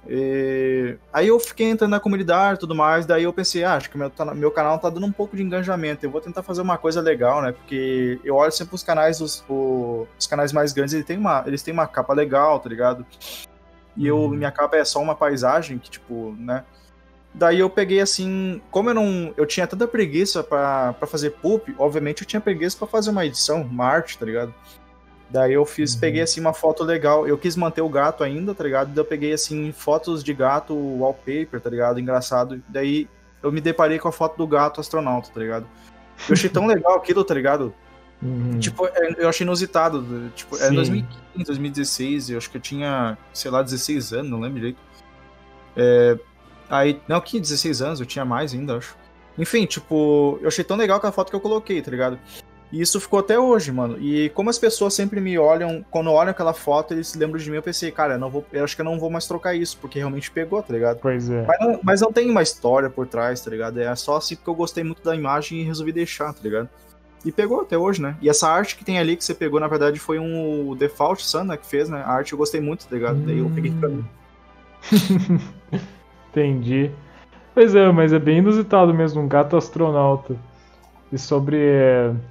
E... Aí eu fiquei entrando na comunidade e tudo mais, daí eu pensei, ah, acho que meu, tá, meu canal tá dando um pouco de engajamento, eu vou tentar fazer uma coisa legal, né? Porque eu olho sempre os canais, os, os canais mais grandes, eles têm, uma, eles têm uma capa legal, tá ligado? E eu, uhum. minha capa é só uma paisagem que, tipo, né? Daí eu peguei assim, como eu não. Eu tinha tanta preguiça para fazer pulp, obviamente eu tinha preguiça para fazer uma edição, uma arte, tá ligado? Daí eu fiz, uhum. peguei assim uma foto legal. Eu quis manter o gato ainda, tá ligado? Daí eu peguei assim fotos de gato wallpaper, tá ligado? Engraçado. Daí eu me deparei com a foto do gato astronauta, tá ligado? Eu achei tão (laughs) legal aquilo, tá ligado? Uhum. Tipo, é, eu achei inusitado. Tipo, é 2015, 2016, eu acho que eu tinha, sei lá, 16 anos, não lembro direito. É, Aí, não, que 16 anos, eu tinha mais ainda, acho. Enfim, tipo, eu achei tão legal aquela foto que eu coloquei, tá ligado? E isso ficou até hoje, mano. E como as pessoas sempre me olham, quando olham aquela foto, eles se lembram de mim, eu pensei, cara, eu, não vou, eu acho que eu não vou mais trocar isso, porque realmente pegou, tá ligado? Pois é. Mas não, mas não tem uma história por trás, tá ligado? É só assim porque eu gostei muito da imagem e resolvi deixar, tá ligado? E pegou até hoje, né? E essa arte que tem ali que você pegou, na verdade, foi um Default Sun, né, que fez, né? A arte eu gostei muito, tá ligado? Hum. Daí eu peguei pra mim. (laughs) Entendi. Pois é, mas é bem inusitado mesmo, um gato astronauta. E sobre,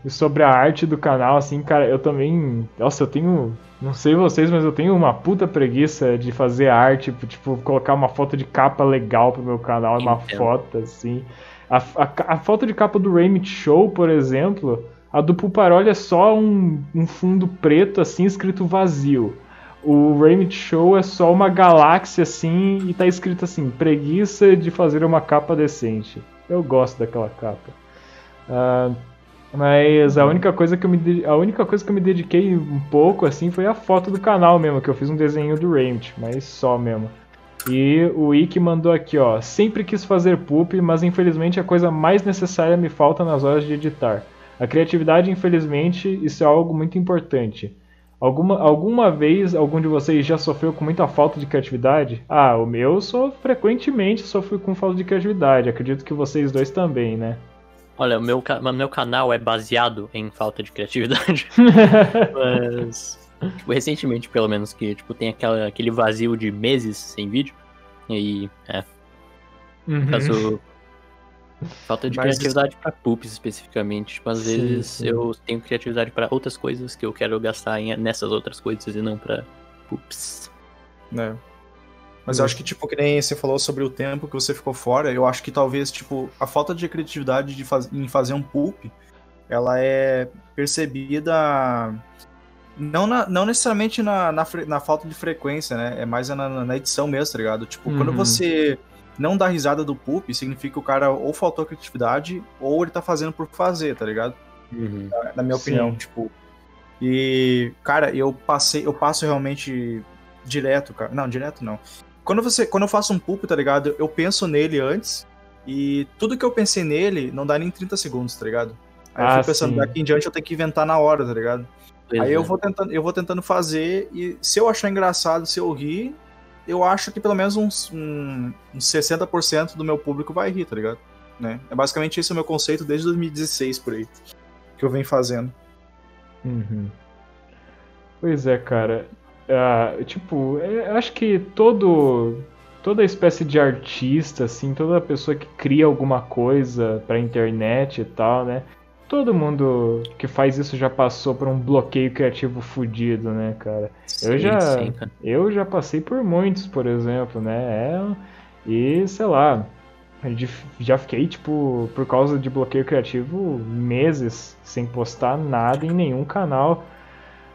e sobre a arte do canal, assim, cara, eu também. Nossa, eu tenho. Não sei vocês, mas eu tenho uma puta preguiça de fazer arte, tipo, colocar uma foto de capa legal pro meu canal, uma foto, assim. A, a, a, foto de capa do Raymond Show, por exemplo, a do Puparoli é só um, um fundo preto, assim, escrito vazio. O Raymond Show é só uma galáxia assim e tá escrito assim: preguiça de fazer uma capa decente. Eu gosto daquela capa. Uh, mas a única coisa que eu me a única coisa que eu me dediquei um pouco assim foi a foto do canal mesmo, que eu fiz um desenho do Raymond, mas só mesmo. E o Ike mandou aqui, ó, sempre quis fazer poop, mas infelizmente a coisa mais necessária me falta nas horas de editar. A criatividade, infelizmente, isso é algo muito importante. Alguma, alguma vez algum de vocês já sofreu com muita falta de criatividade? Ah, o meu sou frequentemente sofro com falta de criatividade. Acredito que vocês dois também, né? Olha, o meu, meu canal é baseado em falta de criatividade. (laughs) Mas, tipo, recentemente, pelo menos, que tipo, tem aquela, aquele vazio de meses sem vídeo. E é. Uhum. Caso Falta de Mas... criatividade para poops especificamente. Tipo, às sim, vezes sim. eu tenho criatividade para outras coisas que eu quero gastar em, nessas outras coisas e não para poops. É. Mas eu acho que, tipo, que nem você falou sobre o tempo que você ficou fora, eu acho que talvez, tipo, a falta de criatividade de faz... em fazer um poop, ela é percebida não, na, não necessariamente na, na, na, falta de frequência, né? É mais na, na edição mesmo, tá ligado? Tipo, uhum. quando você não dar risada do poop significa que o cara ou faltou criatividade ou ele tá fazendo por fazer, tá ligado? Uhum. Na, na, minha opinião, Sim. tipo. E, cara, eu passei, eu passo realmente direto, cara. Não, direto não. Quando você, quando eu faço um poop, tá ligado? Eu penso nele antes e tudo que eu pensei nele não dá nem 30 segundos, tá ligado? Aí ah, eu fico pensando, sim. daqui em diante eu tenho que inventar na hora, tá ligado? Pois Aí é. eu vou tentando, eu vou tentando fazer e se eu achar engraçado, se eu rir, eu acho que pelo menos uns, um, uns 60% do meu público vai rir, tá ligado? Né? É basicamente esse o meu conceito desde 2016 por aí. Que eu venho fazendo. Uhum. Pois é, cara. Uh, tipo, é, acho que todo toda espécie de artista, assim, toda pessoa que cria alguma coisa pra internet e tal, né? Todo mundo que faz isso já passou por um bloqueio criativo fudido, né, cara? Sim, eu já sim, cara. eu já passei por muitos, por exemplo, né? É, e sei lá, já fiquei tipo por causa de bloqueio criativo meses sem postar nada em nenhum canal.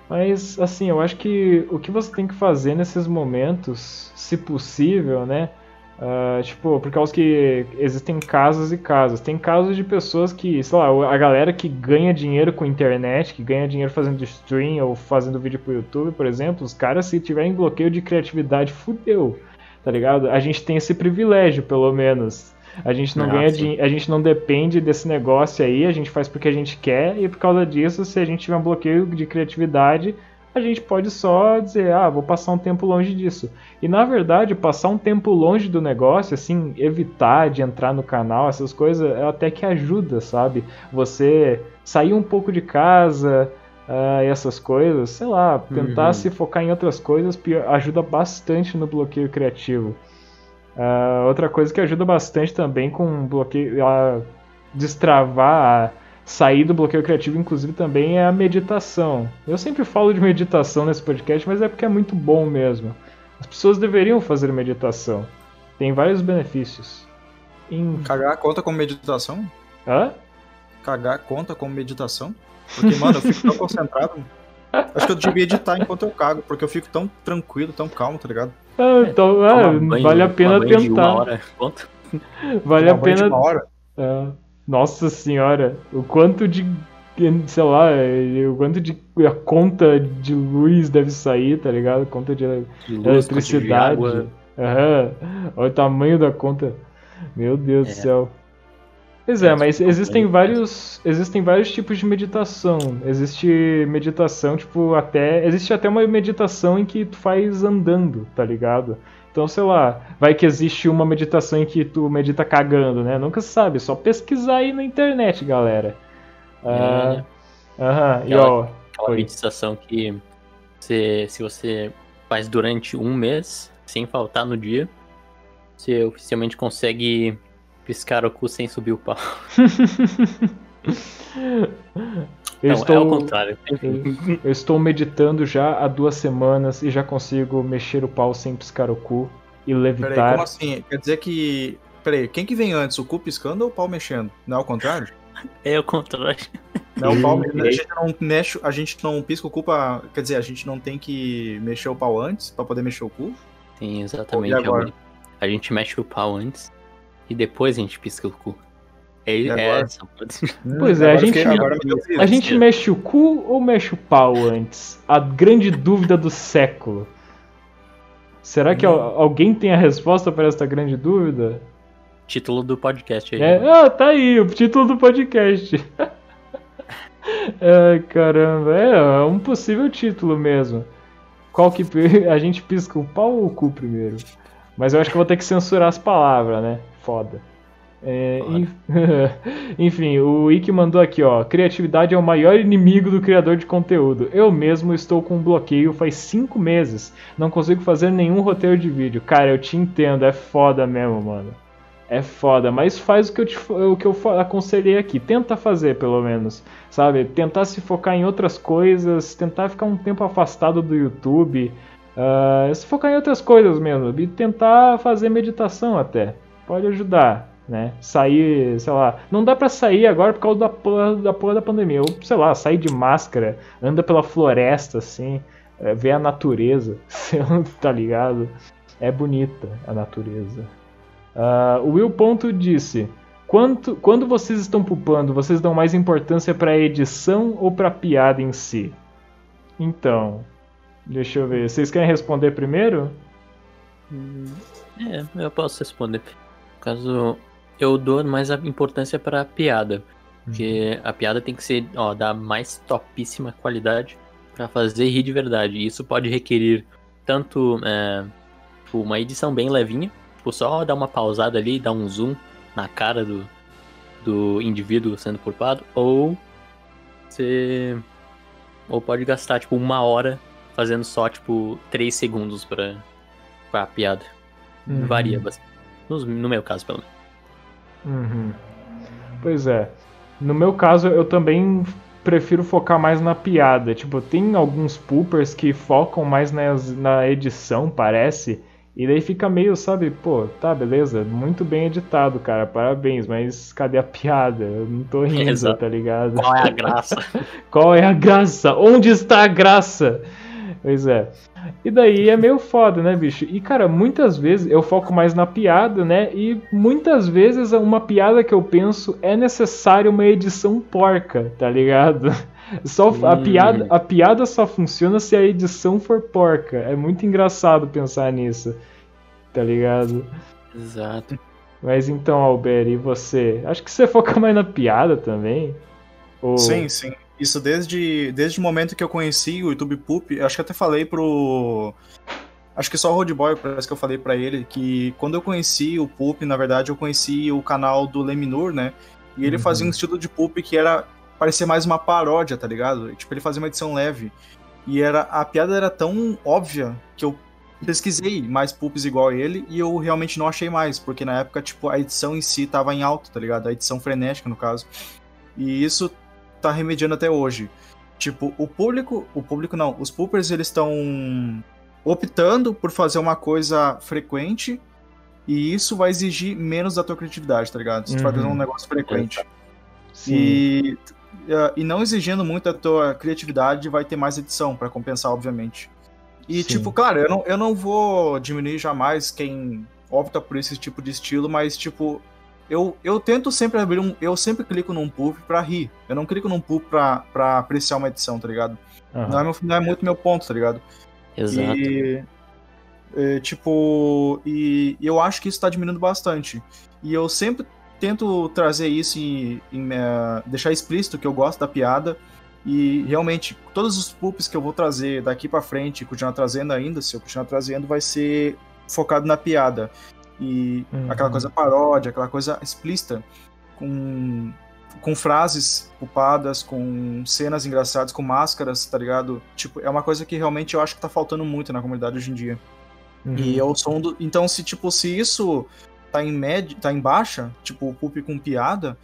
Mas assim, eu acho que o que você tem que fazer nesses momentos, se possível, né? Uh, tipo, por causa que existem casos e casos. Tem casos de pessoas que, sei lá, a galera que ganha dinheiro com internet, que ganha dinheiro fazendo stream ou fazendo vídeo pro YouTube, por exemplo, os caras, se tiverem bloqueio de criatividade, fudeu, tá ligado? A gente tem esse privilégio, pelo menos. A gente não ganha a gente não depende desse negócio aí, a gente faz porque a gente quer, e por causa disso, se a gente tiver um bloqueio de criatividade, a gente pode só dizer, ah, vou passar um tempo longe disso. E na verdade, passar um tempo longe do negócio, assim, evitar de entrar no canal, essas coisas, é até que ajuda, sabe? Você sair um pouco de casa, uh, essas coisas, sei lá, tentar uhum. se focar em outras coisas ajuda bastante no bloqueio criativo. Uh, outra coisa que ajuda bastante também com bloqueio, a destravar a sair do bloqueio criativo, inclusive, também é a meditação. Eu sempre falo de meditação nesse podcast, mas é porque é muito bom mesmo. As pessoas deveriam fazer meditação. Tem vários benefícios. Em... Cagar conta como meditação? Hã? Cagar conta como meditação? Porque, mano, eu fico tão concentrado. (laughs) Acho que eu devia editar enquanto eu cago, porque eu fico tão tranquilo, tão calmo, tá ligado? Ah, então, é, banho, vale a pena tentar. Hora. (laughs) Vale a pena. É. Nossa senhora, o quanto de. Sei lá, o quanto de. A conta de luz deve sair, tá ligado? Conta de, de luz, eletricidade. Aham. Olha o tamanho da conta. Meu Deus é. do céu. Pois é, mas existem vários, existem vários tipos de meditação. Existe meditação, tipo, até. Existe até uma meditação em que tu faz andando, tá ligado? Então, sei lá, vai que existe uma meditação em que tu medita cagando, né? Nunca se sabe, só pesquisar aí na internet, galera. Ah, é. Aham, uh, e ó. Aquela meditação que você, se você faz durante um mês, sem faltar no dia, você oficialmente consegue piscar o cu sem subir o pau. Eu (laughs) Não, estou, é o contrário. Eu, (laughs) eu, estou meditando já há duas semanas e já consigo mexer o pau sem piscar o cu e levitar. Peraí, como assim? Quer dizer que. Peraí, quem que vem antes, o cu piscando ou o pau mexendo? Não é o contrário? (laughs) É o contrário. Não, o pau, a gente não mexe, a gente não pisca o cu pra. Quer dizer, a gente não tem que mexer o pau antes pra poder mexer o cu? Sim, exatamente. agora? A gente mexe o pau antes e depois a gente pisca o cu. É, é essa. Pois é, a gente, a gente mexe o cu ou mexe o pau antes? A grande dúvida do século. Será que hum. alguém tem a resposta para esta grande dúvida? Título do podcast aí. É, né? ah, tá aí, o título do podcast. (laughs) Ai, caramba, é, é um possível título mesmo. Qual que (laughs) a gente pisca o pau ou o cu primeiro? Mas eu acho que vou ter que censurar as palavras, né? Foda. É, (laughs) enfim, o Ike mandou aqui, ó. Criatividade é o maior inimigo do criador de conteúdo. Eu mesmo estou com um bloqueio faz 5 meses. Não consigo fazer nenhum roteiro de vídeo. Cara, eu te entendo, é foda mesmo, mano. É foda, mas faz o que eu, te, o que eu aconselhei aqui. Tenta fazer, pelo menos. Sabe? Tentar se focar em outras coisas, tentar ficar um tempo afastado do YouTube. Uh, se focar em outras coisas mesmo. E tentar fazer meditação até. Pode ajudar né? Sair, sei lá, não dá para sair agora por causa da porra, da porra da pandemia. Ou, sei lá, sair de máscara, anda pela floresta assim, é, ver a natureza, (laughs) tá ligado? É bonita a natureza. Uh, o Will Ponto disse: Quanto, quando vocês estão pupando, vocês dão mais importância para a edição ou para a piada em si? Então, deixa eu ver. Vocês querem responder primeiro? É, eu posso responder. Caso eu dou mais a importância pra piada. Porque uhum. a piada tem que ser, ó, da mais topíssima qualidade para fazer rir de verdade. E isso pode requerir tanto é, tipo, uma edição bem levinha. Tipo, só dar uma pausada ali, dar um zoom na cara do, do indivíduo sendo culpado. Ou você. Ou pode gastar, tipo, uma hora fazendo só, tipo, três segundos pra, pra piada. Uhum. Varia bastante. No, no meu caso, pelo menos. Uhum. Pois é. No meu caso, eu também prefiro focar mais na piada. Tipo, tem alguns poopers que focam mais nas, na edição, parece. E daí fica meio, sabe, pô, tá, beleza, muito bem editado, cara, parabéns, mas cadê a piada? Eu não tô rindo, (laughs) Exato. tá ligado? Qual é a graça? (laughs) Qual é a graça? Onde está a graça? Pois é. E daí é meio foda, né, bicho? E, cara, muitas vezes eu foco mais na piada, né? E muitas vezes uma piada que eu penso é necessária uma edição porca, tá ligado? (laughs) Só a, piada, a piada só funciona se a edição for porca. É muito engraçado pensar nisso, tá ligado? Exato. Mas então, Albert, e você? Acho que você foca mais na piada também? Ou... Sim, sim. Isso desde, desde o momento que eu conheci o YouTube Poop, acho que até falei pro. Acho que só o Road Boy, parece que eu falei pra ele, que quando eu conheci o Poop, na verdade, eu conheci o canal do Leminur, né? E ele Uhum. fazia um estilo de Poop que era. parecia mais uma paródia, tá ligado? Tipo, ele fazia uma edição leve. E era a piada era tão óbvia que eu pesquisei mais Poops igual a ele e eu realmente não achei mais, porque na época, tipo, a edição em si tava em alto, tá ligado? A edição frenética, no caso. E isso tá remediando até hoje. Tipo, o público, o público não, os poopers eles estão optando por fazer uma coisa frequente e isso vai exigir menos da tua criatividade, tá ligado? Se tu Uhum. fazer um negócio frequente. Sim. E, eh, e não exigindo muito da tua criatividade, vai ter mais edição pra compensar, obviamente. E, Sim. tipo, claro, eu não, eu não vou diminuir jamais quem opta por esse tipo de estilo, mas, tipo, eu, eu tento sempre abrir um. Eu sempre clico num poop pra rir. Eu não clico num poop pra, pra apreciar uma edição, tá ligado? Aham. Não, é meu- não é muito meu ponto, tá ligado? Exato. E, é, tipo, e eu acho que isso tá diminuindo bastante. E eu sempre tento trazer isso e deixar explícito que eu gosto da piada. E realmente, todos os poops que eu vou trazer daqui pra frente, continuar trazendo ainda, se eu continuar trazendo, vai ser focado na piada. E Uhum. aquela coisa paródia, aquela coisa explícita, com, com frases culpadas, com cenas engraçadas, com máscaras, tá ligado? Tipo, é uma coisa que realmente eu acho que tá faltando muito na comunidade hoje em dia. Uhum. E eu sou um do... Então, se, tipo, se isso tá em média, tá em baixa, tipo, o poop com piada,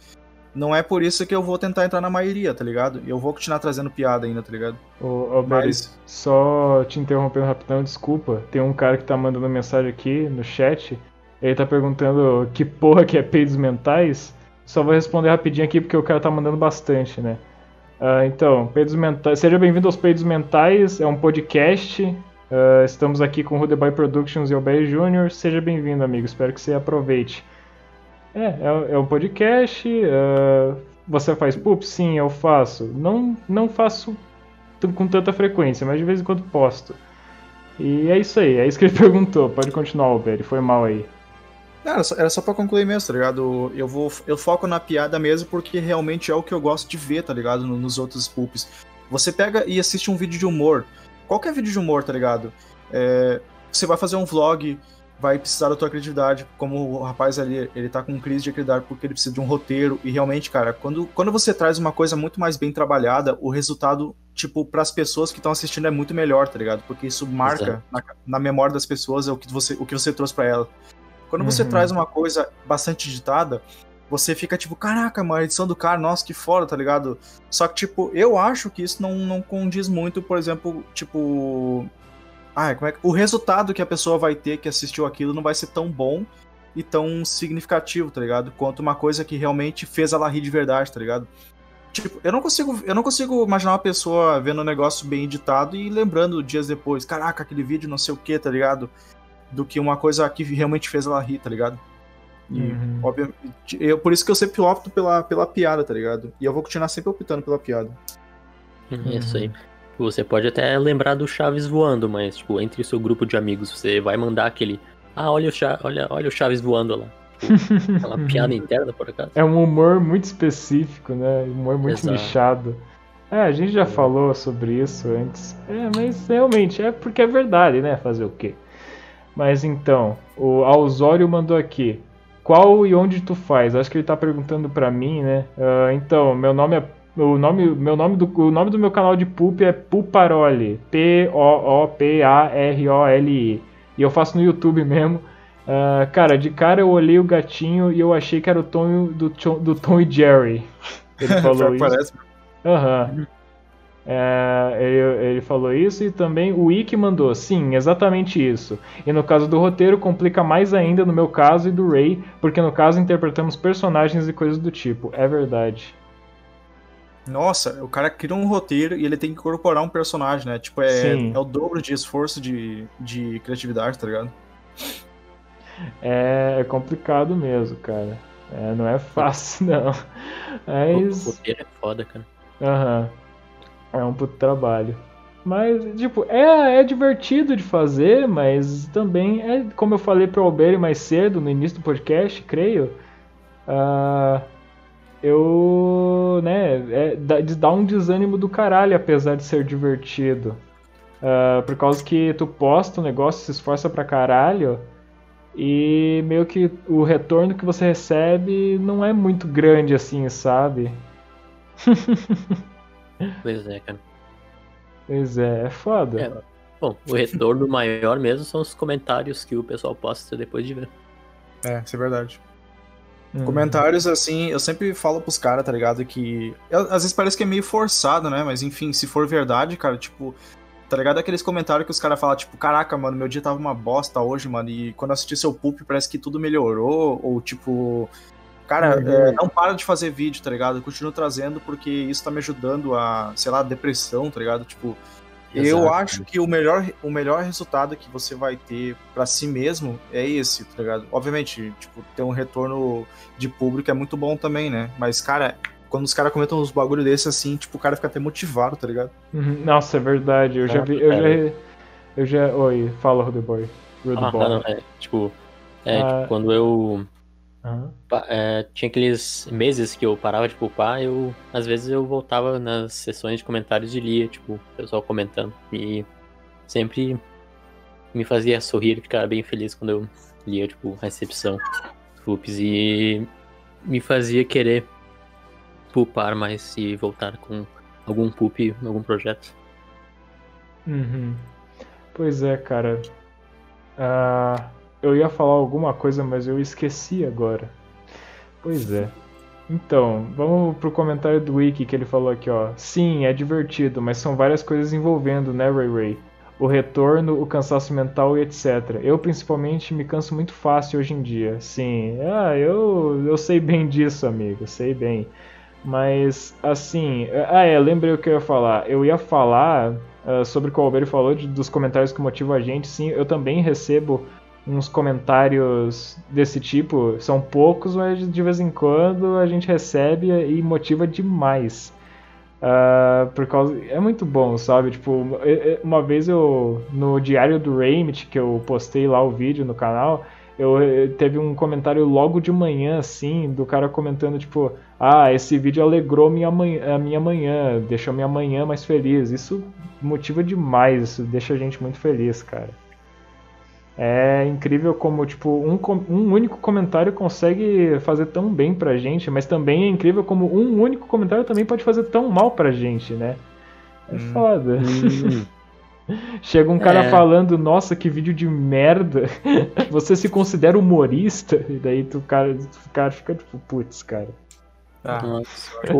não é por isso que eu vou tentar entrar na maioria, tá ligado? Eu vou continuar trazendo piada ainda, tá ligado? Ô, Albert, Mas- só te interrompendo rapidão, desculpa. Tem um cara que tá mandando mensagem aqui no chat. Ele tá perguntando que porra que é peidos mentais. Só vou responder rapidinho aqui porque o cara tá mandando bastante, né? Ah, então, peidos mentais. Seja bem-vindo aos Peidos Mentais, é um podcast. Ah, estamos aqui com o Rudeby Productions e Albert Jr. Seja bem-vindo, amigo. Espero que você aproveite. É, é, é um podcast. ah, você faz poop? Sim, eu faço. Não, não faço com tanta frequência, mas de vez em quando posto. E é isso aí, é isso que ele (laughs) perguntou. Pode continuar, Albert, foi mal aí. Não, era só, era só pra concluir mesmo, tá ligado? Eu vou eu foco na piada mesmo porque realmente é o que eu gosto de ver, tá ligado? No- Nos outros poops. Você pega e assiste um vídeo de humor. Qualquer vídeo de humor, tá ligado? É, você vai fazer um vlog, vai precisar da tua criatividade, como o rapaz ali, ele tá com crise de criatividade porque ele precisa de um roteiro. E realmente, cara, quando, quando você traz uma coisa muito mais bem trabalhada, o resultado, tipo, pras pessoas que estão assistindo é muito melhor, tá ligado? Porque isso marca na, na memória das pessoas é o que você, o que você trouxe pra ela. Quando você Uhum. traz uma coisa bastante digitada, você fica tipo, caraca, mano, a edição do cara, nossa, que foda, tá ligado? Só que, tipo, eu acho que isso não, não condiz muito, por exemplo, tipo. Ah, como é que. O resultado que a pessoa vai ter que assistiu aquilo não vai ser tão bom e tão significativo, tá ligado? Quanto uma coisa que realmente fez ela rir de verdade, tá ligado? Tipo, eu não consigo, eu não consigo imaginar uma pessoa vendo um negócio bem editado e lembrando dias depois, caraca, aquele vídeo não sei o que, tá ligado? Do que uma coisa que realmente fez ela rir, tá ligado? E, Uhum. obviamente, eu, por isso que eu sempre opto pela, pela piada, tá ligado? E eu vou continuar sempre optando pela piada. É Isso aí. Você pode até lembrar do Chaves voando, mas, tipo, entre o seu grupo de amigos, você vai mandar aquele. Ah, olha o, Cha olha, olha o Chaves voando lá. Tipo, (laughs) aquela piada interna, por acaso. É um humor muito específico, né? Humor muito Exato. nichado. É, a gente já falou sobre isso antes. É, mas realmente é porque é verdade, né? Fazer o quê? Mas então, o Alzório mandou aqui. Qual e onde tu faz? Acho que ele tá perguntando pra mim, né? Uh, então, meu nome é. O nome, meu nome do, o nome do meu canal de Poop é Puparoli. P-O-O-P-A-R-O-L-I. E eu faço no YouTube mesmo. Uh, cara, de cara eu olhei o gatinho e eu achei que era o Tom do, do Tom e Jerry. (laughs) Ele falou isso. Parece. Aham. Uhum. É, ele, ele, falou isso e também o Wiki mandou, sim, exatamente isso. E no caso do roteiro, complica mais ainda no meu caso e do Ray, porque no caso interpretamos personagens e coisas do tipo. É verdade. Nossa, o cara cria um roteiro e ele tem que incorporar um personagem, né? Tipo, é, é o dobro de esforço de, de criatividade, tá ligado? É, é complicado mesmo, cara. É, não é fácil, (laughs) não. Mas... O roteiro é foda, cara. Aham. Uhum. É um puto trabalho. Mas, tipo, é, é divertido de fazer, mas também é, como eu falei pro Alberto mais cedo, no início do podcast, creio, uh, eu, né, é, dá um desânimo do caralho, apesar de ser divertido. Uh, por causa que tu posta um negócio, se esforça pra caralho, e meio que o retorno que você recebe não é muito grande assim, sabe? (laughs) Pois é, cara. Pois é, é foda. É, bom, o retorno maior mesmo são os comentários que o pessoal posta depois de ver. É, isso é verdade. Uhum. Comentários, assim, eu sempre falo pros caras, tá ligado? Que. Às vezes parece que é meio forçado, né? Mas enfim, se for verdade, cara, tipo. Tá ligado? Aqueles comentários que os caras falam, tipo, caraca, mano, meu dia tava uma bosta hoje, mano. E quando eu assisti seu poop, parece que tudo melhorou. Ou, tipo, Cara, uhum. é, não para de fazer vídeo, tá ligado? Eu continuo trazendo porque isso tá me ajudando a, sei lá, depressão, tá ligado? Tipo, Exato. eu acho que o melhor, o melhor resultado que você vai ter para si mesmo é esse, tá ligado? Obviamente, tipo, ter um retorno de público é muito bom também, né? Mas, cara, quando os caras comentam uns bagulho desse assim, tipo, o cara fica até motivado, tá ligado? Uhum. Nossa, é verdade. Eu já vi. Eu já. Eu já. Oi, fala, Rudy Boy. Rudy ah, Boy. Não, é, tipo, é, ah, tipo, quando eu Uhum. É, tinha aqueles meses que eu parava de pulpar, eu às vezes eu voltava nas sessões de comentários e lia, tipo, o pessoal comentando. E sempre me fazia sorrir e ficar bem feliz quando eu lia, tipo, a recepção dos e me fazia querer pulpar mais e voltar com algum pulp, algum projeto. Uhum. Pois é, cara. Uh, eu ia falar alguma coisa, mas eu esqueci agora. Pois é. Então, vamos pro comentário do Wiki que ele falou aqui, ó. Sim, é divertido, mas são várias coisas envolvendo, né, Ray Ray? O retorno, o cansaço mental e etc. Eu, principalmente, me canso muito fácil hoje em dia. Sim, ah, eu, eu sei bem disso, amigo, sei bem. Mas, assim, ah, é, lembrei o que eu ia falar. Eu ia falar uh, sobre o que o Alberto falou de, dos comentários que motivam a gente. Sim, eu também recebo uns comentários desse tipo. São poucos, mas de vez em quando a gente recebe e motiva demais. Uh, por causa é muito bom, sabe? Tipo, uma vez eu no diário do Raymit que eu postei lá o vídeo no canal, eu, eu teve um comentário logo de manhã assim, do cara comentando tipo, ah, esse vídeo alegrou minha manhã, a minha manhã, deixou minha manhã mais feliz. Isso motiva demais, isso deixa a gente muito feliz, cara. É incrível como, tipo, um, um único comentário consegue fazer tão bem pra gente, mas também é incrível como um único comentário também pode fazer tão mal pra gente, né? É hum. foda. Hum. (laughs) Chega um cara é. falando, nossa, que vídeo de merda. (laughs) Você se considera humorista? E daí tu, cara, o cara fica tipo, putz, cara. Ah.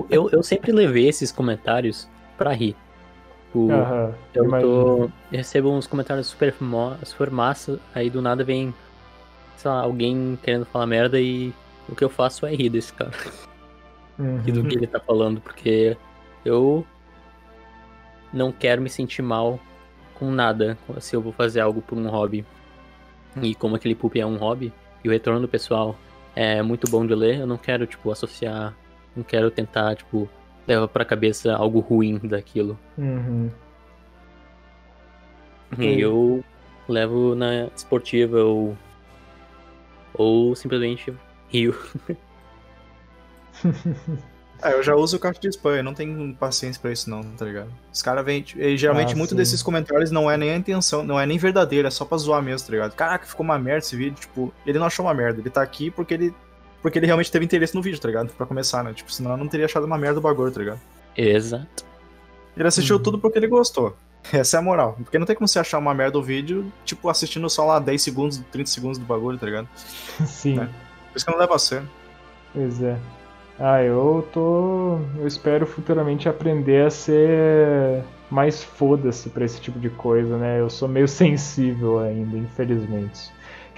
Eu, eu sempre levei esses comentários pra rir. Tipo, eu, tô, eu recebo uns comentários super, super massa, aí do nada vem, sei lá, alguém querendo falar merda e o que eu faço é rir desse cara. Uhum. E do que ele tá falando, porque eu não quero me sentir mal com nada se eu vou fazer algo por um hobby. E como aquele poop é um hobby, e o retorno do pessoal é muito bom de ler, eu não quero, tipo, associar, não quero tentar, tipo, leva pra cabeça algo ruim daquilo. Uhum. E eu levo na esportiva ou, ou simplesmente rio. (laughs) É, eu já uso o caixa de spam, eu não tenho paciência pra isso não, tá ligado? Os caras vêm, geralmente Ah, muito sim. desses comentários não é nem a intenção, não é nem verdadeiro, é só pra zoar mesmo, tá ligado? Caraca, ficou uma merda esse vídeo, tipo, ele não achou uma merda, ele tá aqui porque ele porque ele realmente teve interesse no vídeo, tá ligado? Pra começar, né? Tipo, senão eu não teria achado uma merda o bagulho, tá ligado? Exato. Ele assistiu Uhum. tudo porque ele gostou. (laughs) Essa é a moral. Porque não tem como você achar uma merda o vídeo, tipo, assistindo só lá 10 segundos, 30 segundos do bagulho, tá ligado? (laughs) Sim. É. Por isso que não leva a sério. Pois é. Ah, eu tô. Eu espero futuramente aprender a ser mais foda-se pra esse tipo de coisa, né? Eu sou meio sensível ainda, infelizmente.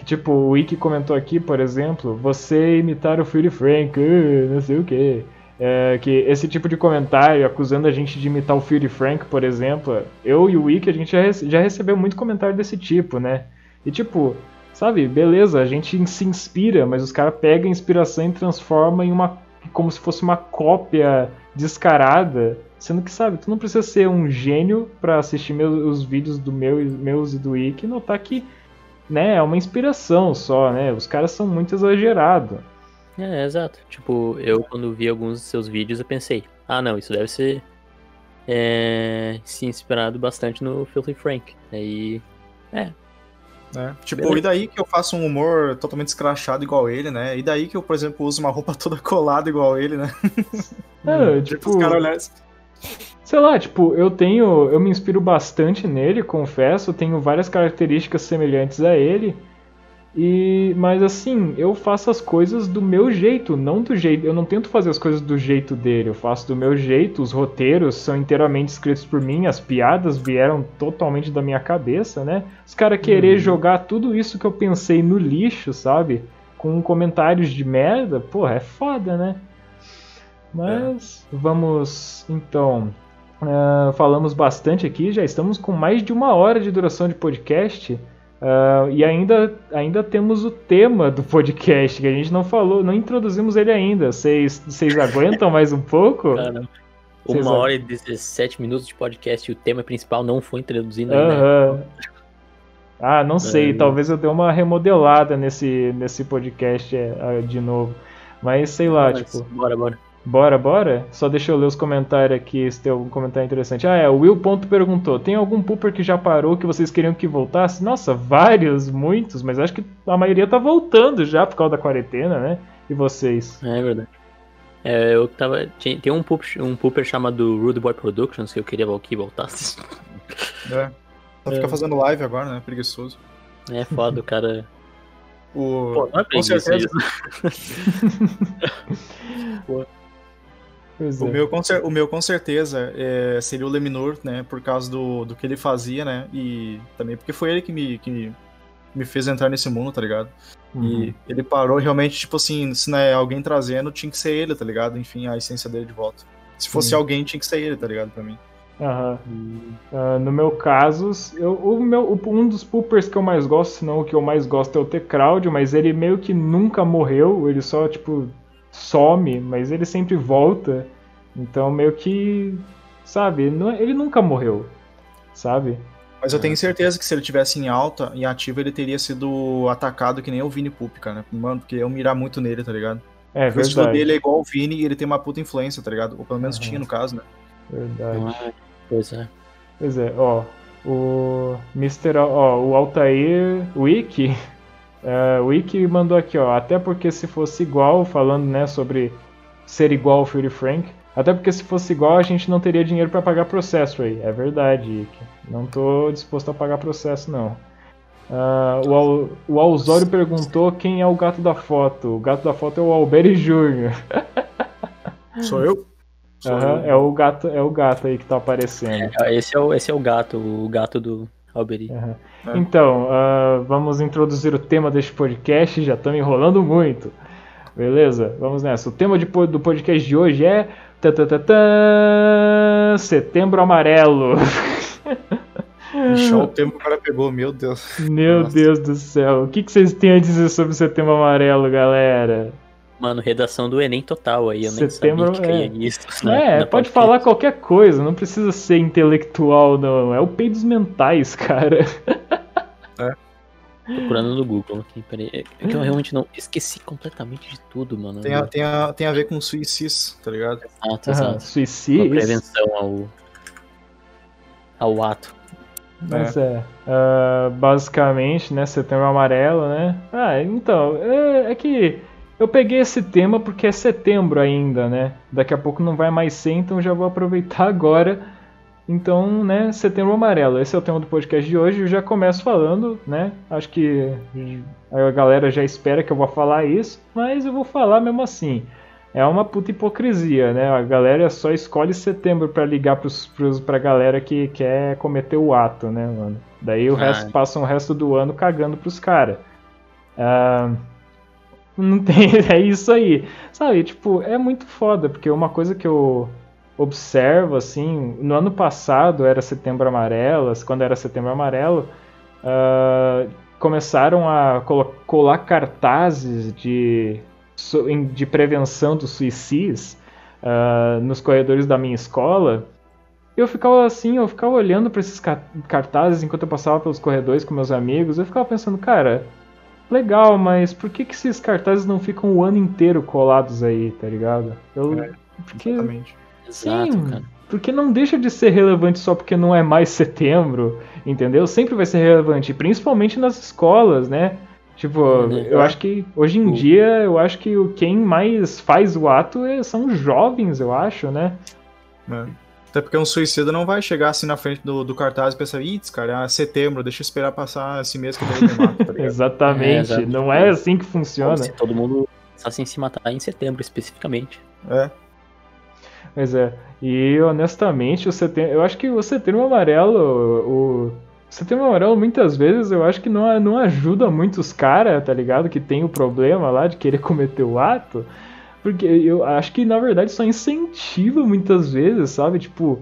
Tipo, o Wiki comentou aqui, por exemplo, você imitar o Fury Frank, uh, não sei o quê. É, que esse tipo de comentário acusando a gente de imitar o Fury Frank, por exemplo, eu e o Wiki a gente já, já recebeu muito comentário desse tipo, né? E tipo, sabe, beleza, a gente se inspira, mas os caras pegam a inspiração e transformam em uma. como se fosse uma cópia descarada. Sendo que, sabe, tu não precisa ser um gênio pra assistir meus, os vídeos do meu, meus e do Wiki e notar que, né, é uma inspiração só, né? Os caras são muito exagerados. É, exato. Tipo, eu quando vi alguns dos seus vídeos eu pensei, ah não, isso deve ser é, se inspirado bastante no Filthy Frank. Aí. né? Tipo, Beleza. e daí que eu faço um humor totalmente escrachado igual ele, né? E daí que eu, por exemplo, uso uma roupa (laughs) toda colada igual ele, né? É, Tipo, (laughs) tipo, os caras olharem assim, Sei lá, tipo, eu tenho. Eu me inspiro bastante nele, confesso, tenho várias características semelhantes a ele. E. Mas assim, eu faço as coisas do meu jeito, não do jeito. Eu não tento fazer as coisas do jeito dele, eu faço do meu jeito, os roteiros são inteiramente escritos por mim, as piadas vieram totalmente da minha cabeça, né? Os caras querer jogar tudo isso que eu pensei no lixo, sabe? Com comentários de merda, porra, é foda, né? Mas vamos então. Ah, falamos bastante aqui, já estamos com mais de uma hora de duração de podcast. ah, e ainda, ainda temos o tema do podcast, que a gente não falou, não introduzimos ele ainda. Vocês aguentam mais um pouco? (laughs) Vocês Uma hora e 17 minutos de podcast e o tema principal não foi introduzido ainda. Ah, não sei, É. talvez eu dê uma remodelada nesse, nesse podcast é, de novo. Mas sei lá, Mas, tipo. Bora, bora. Bora, bora? Só deixa eu ler os comentários aqui, se tem algum comentário interessante. Ah, é, o Will Ponto perguntou: tem algum pooper que já parou que vocês queriam que voltasse? Nossa, vários, muitos, mas acho que a maioria tá voltando já por causa da quarentena, né? E vocês? É verdade. É, eu tava. Tinha, tem um pooper, um pooper chamado Rude Boy Productions que eu queria que voltasse. É. (laughs) Só fica fazendo live agora, né? Preguiçoso. É foda, o cara. O... Pô, não é Com certeza. (laughs) Pois O é. meu, com o meu, com certeza, é, seria o Leminur, né? Por causa do, do que ele fazia, né? E também porque foi ele que me, que me fez entrar nesse mundo, tá ligado? Uhum. E ele parou realmente, tipo assim, se não é alguém trazendo, tinha que ser ele, tá ligado? Enfim, a essência dele de volta. Se fosse Sim. alguém, tinha que ser ele, tá ligado? Pra mim. Aham. Ah, no meu caso, eu, o meu, um dos poopers que eu mais gosto, se não o que eu mais gosto é o T-Crowd, mas ele meio que nunca morreu, ele só, tipo, some, mas ele sempre volta. Então, meio que, sabe, não- é, ele nunca morreu, sabe? Mas eu tenho certeza que se ele tivesse em alta e ativo, ele teria sido atacado que nem o Vini Poop, cara. Mano, porque eu mirar muito nele, tá ligado? É Porque o estilo verdade. dele é igual o Vini e ele tem uma puta influência, tá ligado? Ou pelo menos Aham. tinha no caso, né? Verdade. Ah, pois é. Pois é, ó, o Mr. Al- ó, o Altair Wiki, (laughs) é, o Wiki mandou aqui, ó, até porque se fosse igual, falando, né, sobre ser igual ao Fury Frank, até porque se fosse igual a gente não teria dinheiro pra pagar processo aí, é verdade, Wiki, não tô disposto a pagar processo não. Ah, o, Al- o Alzório perguntou quem é o gato da foto, o gato da foto é o Alberi (laughs) Jr., Sou eu? Sou eu. é o gato, é o gato aí que tá aparecendo. É, Esse é o, esse é o gato, o gato do Alberi. É. Então, ah, vamos introduzir o tema deste podcast, já estamos enrolando muito. Beleza? Vamos nessa. O tema de do podcast de hoje é. tatatatã, Setembro Amarelo. Olha o (laughs) tempo que o cara pegou, meu Deus. Meu Nossa. Deus do céu. O que, que vocês têm a dizer sobre o Setembro Amarelo, galera? Mano, redação do Enem total aí, eu nem Setembro, sabia que caía é. nisso. (laughs) na- é, na pode falar qualquer coisa, não precisa ser intelectual, não. É o peidos mentais, (laughs) cara. Procurando no Google aqui, peraí. É que eu realmente não. Esqueci completamente de tudo, mano. Tem a, tem a, tem a ver com suicídio, tá ligado? Exato, Ah, exato. Suicídio. prevenção ao. ao ato. Mas é. ah, basicamente, né? Setembro Amarelo, né? Ah, então. É, é que eu peguei esse tema porque é setembro ainda, né? Daqui a pouco não vai mais ser, então já vou aproveitar (laughs) agora. Então, né? Setembro Amarelo. Esse é o tema do podcast de hoje. Eu já começo falando, né? Acho que a galera já espera que eu vou falar isso, mas eu vou falar mesmo assim. É uma puta hipocrisia, né? A galera só escolhe setembro pra ligar pros, pros, pra galera que quer cometer o ato, né, mano? Daí o Ah. resto passa o resto do ano cagando pros caras. Não tem. (laughs) É isso aí. Sabe, tipo, é muito foda, porque uma coisa que eu observo, assim, no ano passado era setembro amarelo, quando era setembro amarelo, ah, começaram a colar cartazes de, de prevenção dos suicidas ah, nos corredores da minha escola. Eu ficava assim, eu ficava olhando para esses ca- cartazes enquanto eu passava pelos corredores com meus amigos. Eu ficava pensando, cara, legal, mas por que, que esses cartazes não ficam o ano inteiro colados aí, tá ligado? Eu, É, porque, Exatamente. Exato, sim, cara. porque não deixa de ser relevante só porque não é mais (laughs) setembro, entendeu? Sempre vai ser relevante, principalmente nas escolas, né? Tipo, Né? eu acho que hoje em dia, eu acho que o- quem mais faz o ato é- são os jovens, eu acho, né? É. Até porque um suicida não vai chegar assim na frente do, do cartaz e pensar, Its, cara, é setembro, deixa eu esperar passar esse mês que daí eu me mato, tá? (laughs) Exatamente. É, não é assim que Como funciona. se todo mundo em se matar em setembro, especificamente. É. Pois é. E honestamente, o setembro, eu acho que o setembro amarelo, o, o setembro amarelo muitas vezes eu acho que não, não ajuda muito os caras, tá ligado? Que tem o problema lá de querer cometer o ato. Porque eu acho que na verdade só incentiva muitas vezes, sabe? Tipo,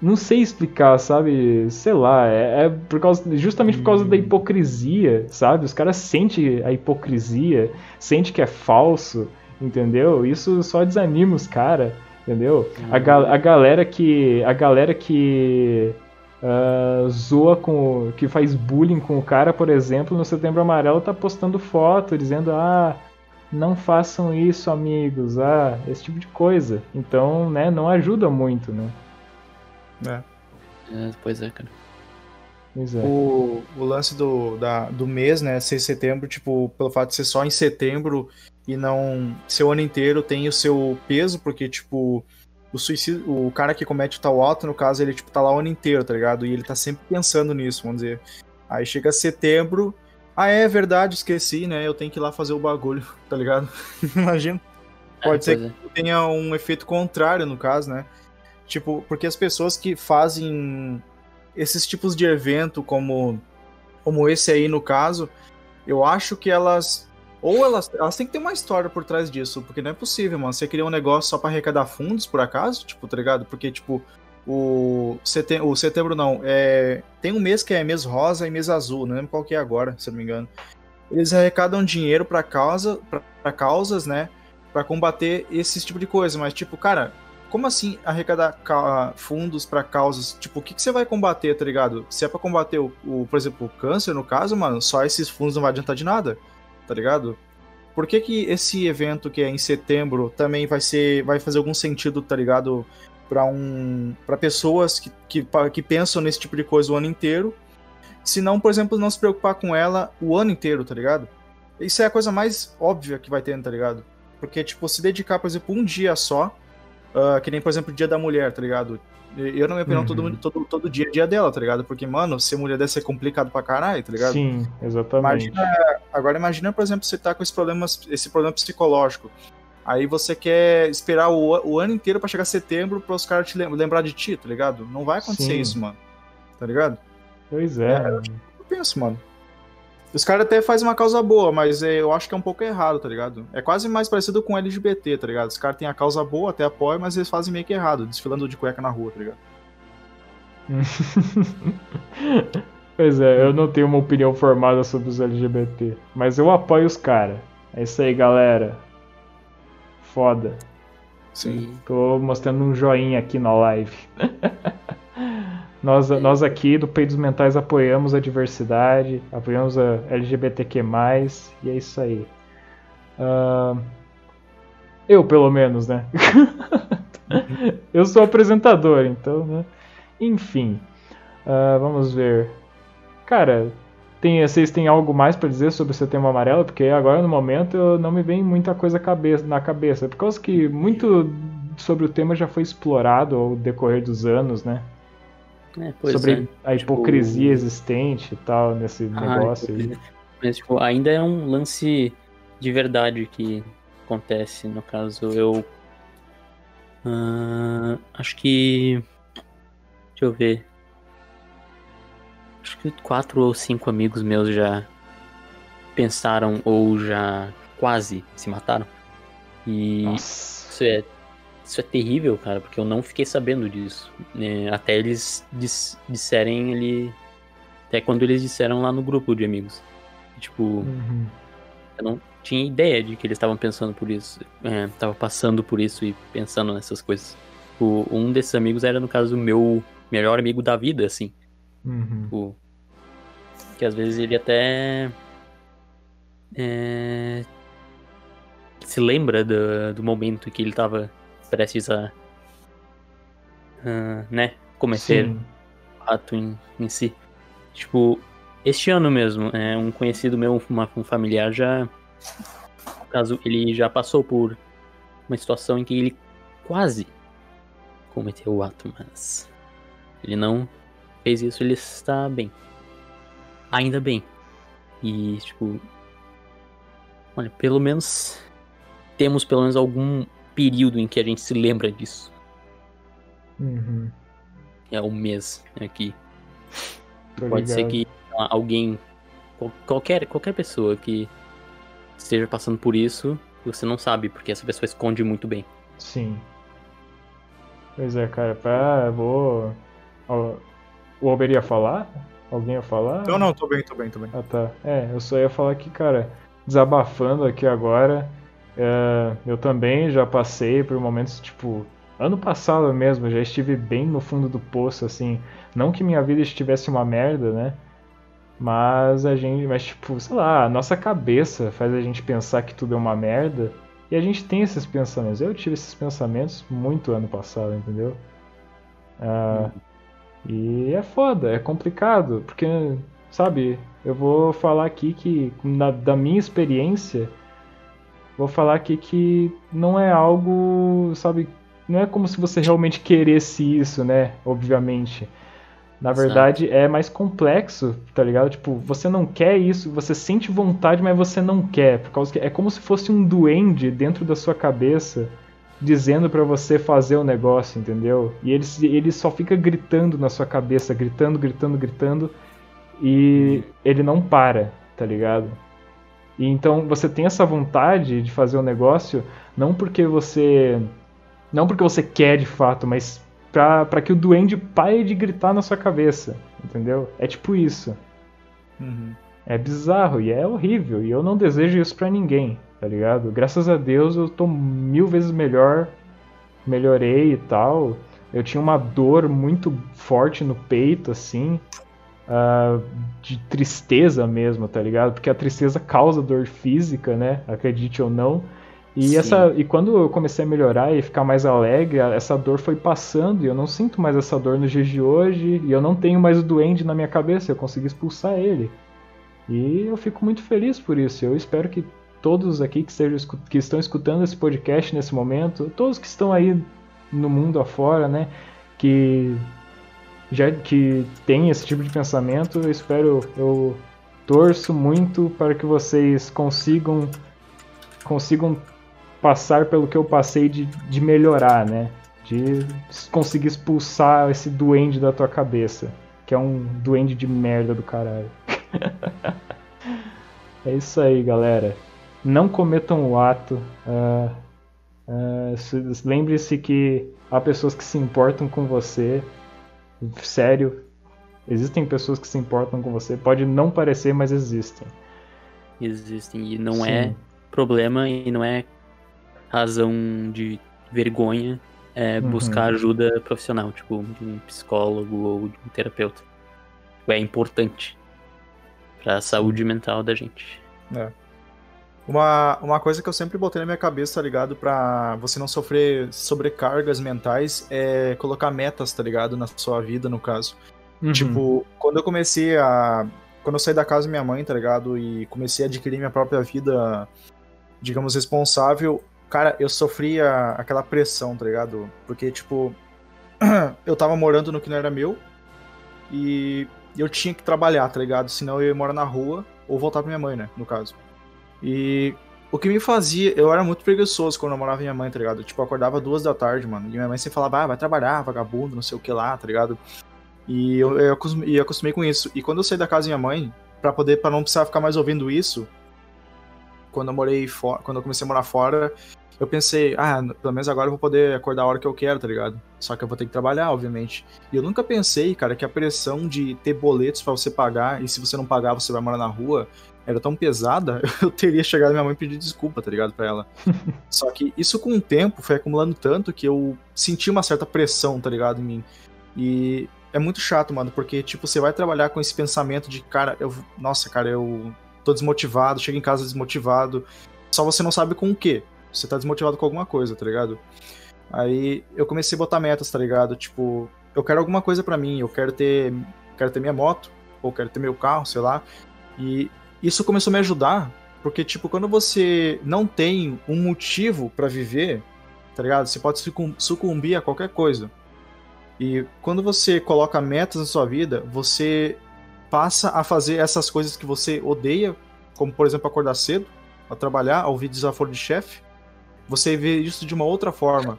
não sei explicar, sabe? Sei lá, é, é por causa, justamente por causa da hipocrisia, sabe? Os caras sentem a hipocrisia, sente que é falso, entendeu? Isso só desanima os caras, entendeu? A, ga- a galera que a galera que ah, zoa com, que faz bullying com o cara, por exemplo, no Setembro Amarelo tá postando foto dizendo ah não façam isso, amigos, ah, esse tipo de coisa. Então, né, não ajuda muito, né? É. É, pois é, cara. Pois é. O, o lance do, da, do mês, né, ser setembro, tipo, pelo fato de ser só em setembro e não ser o ano inteiro, tem o seu peso, porque, tipo, o suicídio, o cara que comete o tal ato, no caso, ele, tipo, tá lá o ano inteiro, tá ligado? E ele tá sempre pensando nisso, vamos dizer. Aí chega setembro, ah, é verdade, esqueci, né, eu tenho que ir lá fazer o bagulho, (laughs) tá ligado? (laughs) Imagina. Pode É, ser é. tenha um efeito contrário, no caso, né? Tipo, porque as pessoas que fazem esses tipos de evento, como, como esse aí no caso, eu acho que elas. Ou elas, elas têm que ter uma história por trás disso, porque não é possível, mano. Você cria um negócio só pra arrecadar fundos, por acaso? Tipo, tá ligado? Porque, tipo, o setembro, o setembro não, é, tem um mês que é mês rosa e mês azul, não lembro qual que é agora, se não me engano. Eles arrecadam dinheiro pra causa, pra causas, né? Pra combater esse tipo de coisa, mas, tipo, cara, como assim arrecadar ca- fundos pra causas? Tipo, o que, que você vai combater, tá ligado? Se é pra combater, o, o, por exemplo, o câncer, no caso, mano, só esses fundos não vai adiantar de nada, tá ligado? Por que, que esse evento que é em setembro também vai ser. vai fazer algum sentido, tá ligado? Pra um. para pessoas que, que, que pensam nesse tipo de coisa o ano inteiro. Se não, por exemplo, não se preocupar com ela o ano inteiro, tá ligado? Isso é a coisa mais óbvia que vai ter, tá ligado? Porque, tipo, se dedicar, por exemplo, um dia só, ah, que nem, por exemplo, o dia da mulher, tá ligado? Eu, na minha opinião, Uhum. todo, todo, todo dia é dia dela, tá ligado? Porque, mano, ser mulher deve ser complicado pra caralho, tá ligado? Sim, exatamente. Imagina, agora imagina, por exemplo, você tá com esse problema, esse problema psicológico. Aí você quer esperar o, o ano inteiro pra chegar setembro para os caras te lem- lembrar de ti, tá ligado? Não vai acontecer Sim. isso, mano. Tá ligado? Pois é. mano. Eu penso, mano. Os caras até fazem uma causa boa, mas é, eu acho que é um pouco errado, tá ligado? É quase mais parecido com LGBT, tá ligado? Os caras têm a causa boa, até apoiam, mas eles fazem meio que errado, desfilando de cueca na rua, tá ligado? (laughs) pois é, eu não tenho uma opinião formada sobre os LGBT, mas eu apoio os caras. É isso aí, galera. Foda. Sim. Tô mostrando um joinha aqui na live. (laughs) Nós, nós aqui do Peidos Mentais apoiamos a diversidade, apoiamos a LGBTQ+, e é isso aí. Uh, eu, pelo menos, né? (laughs) eu sou apresentador, então, né? Enfim, uh, vamos ver. Cara, tem, vocês têm algo mais para dizer sobre o Setembro Amarelo? Porque agora no momento eu não me vem muita coisa cabeça, na cabeça. Por causa que muito sobre o tema já foi explorado ao decorrer dos anos, né? É, sobre é. a tipo, hipocrisia tipo... existente e tal nesse ah, negócio aí. Mas, tipo, ainda é um lance de verdade que acontece. No caso, eu. Uh, acho que. Deixa eu ver. Acho que quatro ou cinco amigos meus já pensaram ou já quase se mataram. E Nossa. isso é isso é terrível, cara, porque eu não fiquei sabendo disso. É, até eles dis disserem ele. Até quando eles disseram lá no grupo de amigos. Tipo, uhum. eu não tinha ideia de que eles estavam pensando por isso. É, tava passando por isso e pensando nessas coisas. O, um desses amigos era, no caso, o meu melhor amigo da vida, assim. Uhum. O, que às vezes ele até. É, se lembra do, do momento que ele tava prestes a. Uh, né? Cometer o ato em, em si. Tipo, este ano mesmo, é, um conhecido meu, uma, um familiar, já. No caso, ele já passou por uma situação em que ele quase cometeu o ato, mas ele não fez isso, ele está bem. Ainda bem. E, tipo. Olha, pelo menos. Temos pelo menos algum período em que a gente se lembra disso. Uhum. É um mês aqui. Tô Pode ligado. ser que alguém, qualquer, qualquer pessoa que esteja passando por isso, você não sabe, porque essa pessoa esconde muito bem. Sim. Pois é, cara, pra, vou. O Alber ia falar? Alguém ia falar? Não, não, tô bem, tô bem, tô bem. Ah, tá. É, eu só ia falar que, cara, desabafando aqui agora, é, eu também já passei por momentos, tipo, ano passado mesmo, já estive bem no fundo do poço, assim. Não que minha vida estivesse uma merda, né? Mas a gente, mas tipo, sei lá, a nossa cabeça faz a gente pensar que tudo é uma merda. E a gente tem esses pensamentos. Eu tive esses pensamentos muito ano passado, entendeu? Ah, hum. E é foda, é complicado, porque, sabe, eu vou falar aqui que, na, da minha experiência, vou falar aqui que não é algo, sabe, não é como se você realmente queresse isso, né? Obviamente. Na verdade, é mais complexo, tá ligado? Tipo, você não quer isso, você sente vontade, mas você não quer. Por causa que é como se fosse um duende dentro da sua cabeça dizendo para você fazer o negócio, entendeu? E ele, ele só fica gritando na sua cabeça, gritando, gritando, gritando, e ele não para, tá ligado? E então você tem essa vontade de fazer o negócio não porque você não porque você quer de fato, mas para que o duende pare de gritar na sua cabeça, entendeu? É tipo isso. Uhum. É bizarro e é horrível e eu não desejo isso para ninguém, tá ligado? Graças a Deus eu tô mil vezes melhor, melhorei e tal. Eu tinha uma dor muito forte no peito, assim, uh, de tristeza mesmo, tá ligado? Porque a tristeza causa dor física, né? Acredite ou não. E, essa, e quando eu comecei a melhorar e ficar mais alegre, essa dor foi passando e eu não sinto mais essa dor nos dias de hoje e eu não tenho mais o duende na minha cabeça, eu consegui expulsar ele. E eu fico muito feliz por isso. Eu espero que todos aqui que, que estão escutando esse podcast nesse momento, todos que estão aí no mundo afora, né, que já que tem esse tipo de pensamento, eu espero, eu torço muito para que vocês consigam consigam passar pelo que eu passei de, de melhorar, né? De conseguir expulsar esse duende da tua cabeça, que é um duende de merda do caralho. (laughs) é isso aí, galera. Não cometam o ato. Uh, uh, Lembre-se que há pessoas que se importam com você sério. Existem pessoas que se importam com você. Pode não parecer, mas existem. Existem. E não Sim. é problema e não é razão de vergonha é Uhum. buscar ajuda profissional, tipo, de um psicólogo ou de um terapeuta. É importante pra saúde mental da gente. Uma, uma coisa que eu sempre botei na minha cabeça, tá ligado? Pra você não sofrer sobrecargas mentais é colocar metas, tá ligado? Na sua vida, no caso. Uhum. Tipo, quando eu comecei a. Quando eu saí da casa da minha mãe, tá ligado? E comecei a adquirir minha própria vida, digamos, responsável, cara, eu sofria aquela pressão, tá ligado? Porque, tipo, (clears throat) eu tava morando no que não era meu e eu tinha que trabalhar, tá ligado? Senão eu ia morar na rua ou voltar pra minha mãe, né? No caso. E o que me fazia, eu era muito preguiçoso quando eu morava com minha mãe, tá ligado? Tipo, eu acordava duas da tarde, mano. E minha mãe sempre falava, ah, vai trabalhar, vagabundo, não sei o que lá, tá ligado? E eu, eu, acostumei, eu acostumei com isso. E quando eu saí da casa da minha mãe, pra poder, para não precisar ficar mais ouvindo isso, quando eu morei fora, quando eu comecei a morar fora, eu pensei, ah, pelo menos agora eu vou poder acordar a hora que eu quero, tá ligado? Só que eu vou ter que trabalhar, obviamente. E eu nunca pensei, cara, que a pressão de ter boletos pra você pagar e se você não pagar você vai morar na rua era tão pesada, (laughs) eu teria chegado à minha mãe e pedir desculpa, tá ligado, pra ela. (laughs) Só que isso com o tempo foi acumulando tanto que eu senti uma certa pressão, tá ligado, em mim. E é muito chato, mano, porque, tipo, você vai trabalhar com esse pensamento de, cara, eu, nossa, cara, eu tô desmotivado, chego em casa desmotivado, só você não sabe com o quê. Você tá desmotivado com alguma coisa, tá ligado? Aí eu comecei a botar metas, tá ligado? Tipo, eu quero alguma coisa pra mim, eu quero ter, quero ter minha moto, ou quero ter meu carro, sei lá. E isso começou a me ajudar, porque, tipo, quando você não tem um motivo pra viver, tá ligado? Você pode sucum- sucumbir a qualquer coisa. E quando você coloca metas na sua vida, você passa a fazer essas coisas que você odeia, como, por exemplo, acordar cedo, a trabalhar, a ouvir desaforo de chefe. Você vê isso de uma outra forma.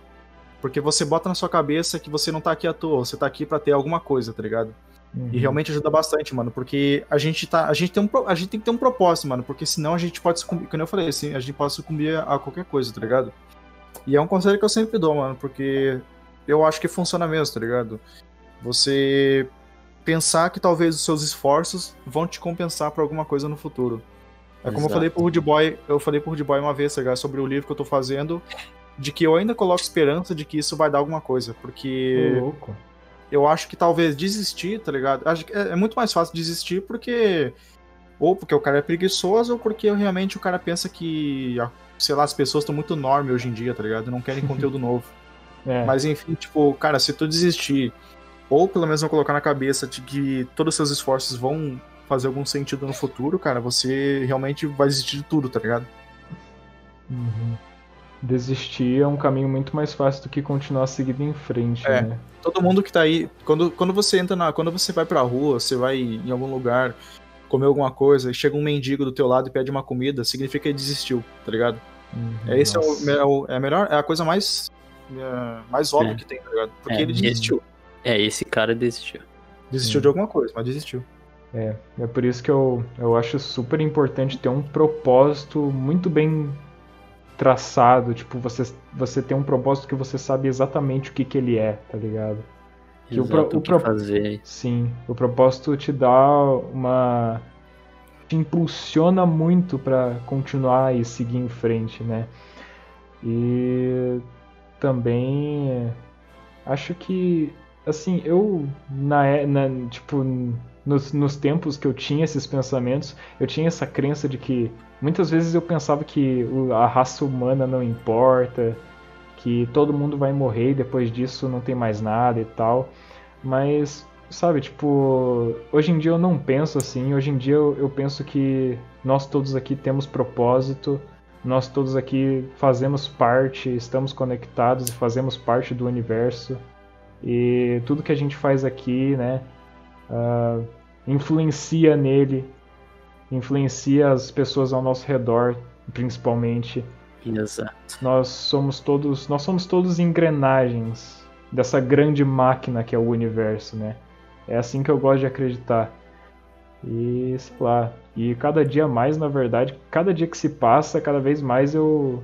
Porque você bota na sua cabeça que você não tá aqui à toa, você tá aqui pra ter alguma coisa, tá ligado? Uhum. E realmente ajuda bastante, mano, porque a gente tá, a gente tem um, a gente tem que ter um propósito, mano, porque senão a gente pode sucumbir, como eu falei, assim, a gente pode sucumbir a qualquer coisa, tá ligado? E é um conselho que eu sempre dou, mano, porque eu acho que funciona mesmo, tá ligado? Você pensar que talvez os seus esforços vão te compensar por alguma coisa no futuro. É como eu falei pro Rude Boy, eu falei pro Rude Boy uma vez, tá ligado? Sobre o livro que eu tô fazendo, de que eu ainda coloco esperança de que isso vai dar alguma coisa, porque louco. Eu acho que talvez desistir, tá ligado? Acho que é, é muito mais fácil desistir porque. Ou porque o cara é preguiçoso, ou porque realmente o cara pensa que, sei lá, as pessoas estão muito norme hoje em dia, tá ligado? Não querem (laughs) conteúdo novo. É. Mas enfim, tipo, cara, se tu desistir, ou pelo menos não colocar na cabeça de que todos os seus esforços vão fazer algum sentido no futuro, cara, você realmente vai desistir de tudo, tá ligado? Uhum. Desistir é um caminho muito mais fácil do que continuar seguindo em frente, É. né? todo mundo que tá aí, quando, quando você entra na. Quando você vai pra rua, você vai em algum lugar comer alguma coisa e chega um mendigo do teu lado e pede uma comida, significa que ele desistiu, tá ligado? Uhum, É, esse é, o, é, o- é a melhor, é a coisa mais. é, mais óbvia É. que tem, tá ligado? Porque É, ele desistiu. É, esse cara desistiu. Desistiu Sim. de alguma coisa, mas desistiu. É, é por isso que eu, eu acho super importante ter um propósito muito bem traçado. Tipo, você, você ter um propósito que você sabe exatamente o que, que ele é, tá ligado? Que o Exato, o o que pro- fazer. Sim, o propósito te dá uma. te impulsiona muito pra continuar e seguir em frente, né? E também é, acho que assim, eu na, é- na tipo nos, nos tempos que eu tinha esses pensamentos, eu tinha essa crença de que muitas vezes eu pensava que a raça humana não importa, que todo mundo vai morrer e depois disso não tem mais nada e tal. Mas, sabe, tipo, hoje em dia eu não penso assim. Hoje em dia eu, eu penso que nós todos aqui temos propósito, nós todos aqui fazemos parte, estamos conectados e fazemos parte do universo. E tudo que a gente faz aqui, né, ah, influencia nele, influencia as pessoas ao nosso redor, principalmente. Exato. Nós somos todos, nós somos todos engrenagens dessa grande máquina que é o universo, né? É assim que eu gosto de acreditar. E sei lá, e cada dia mais, na verdade, cada dia que se passa, cada vez mais eu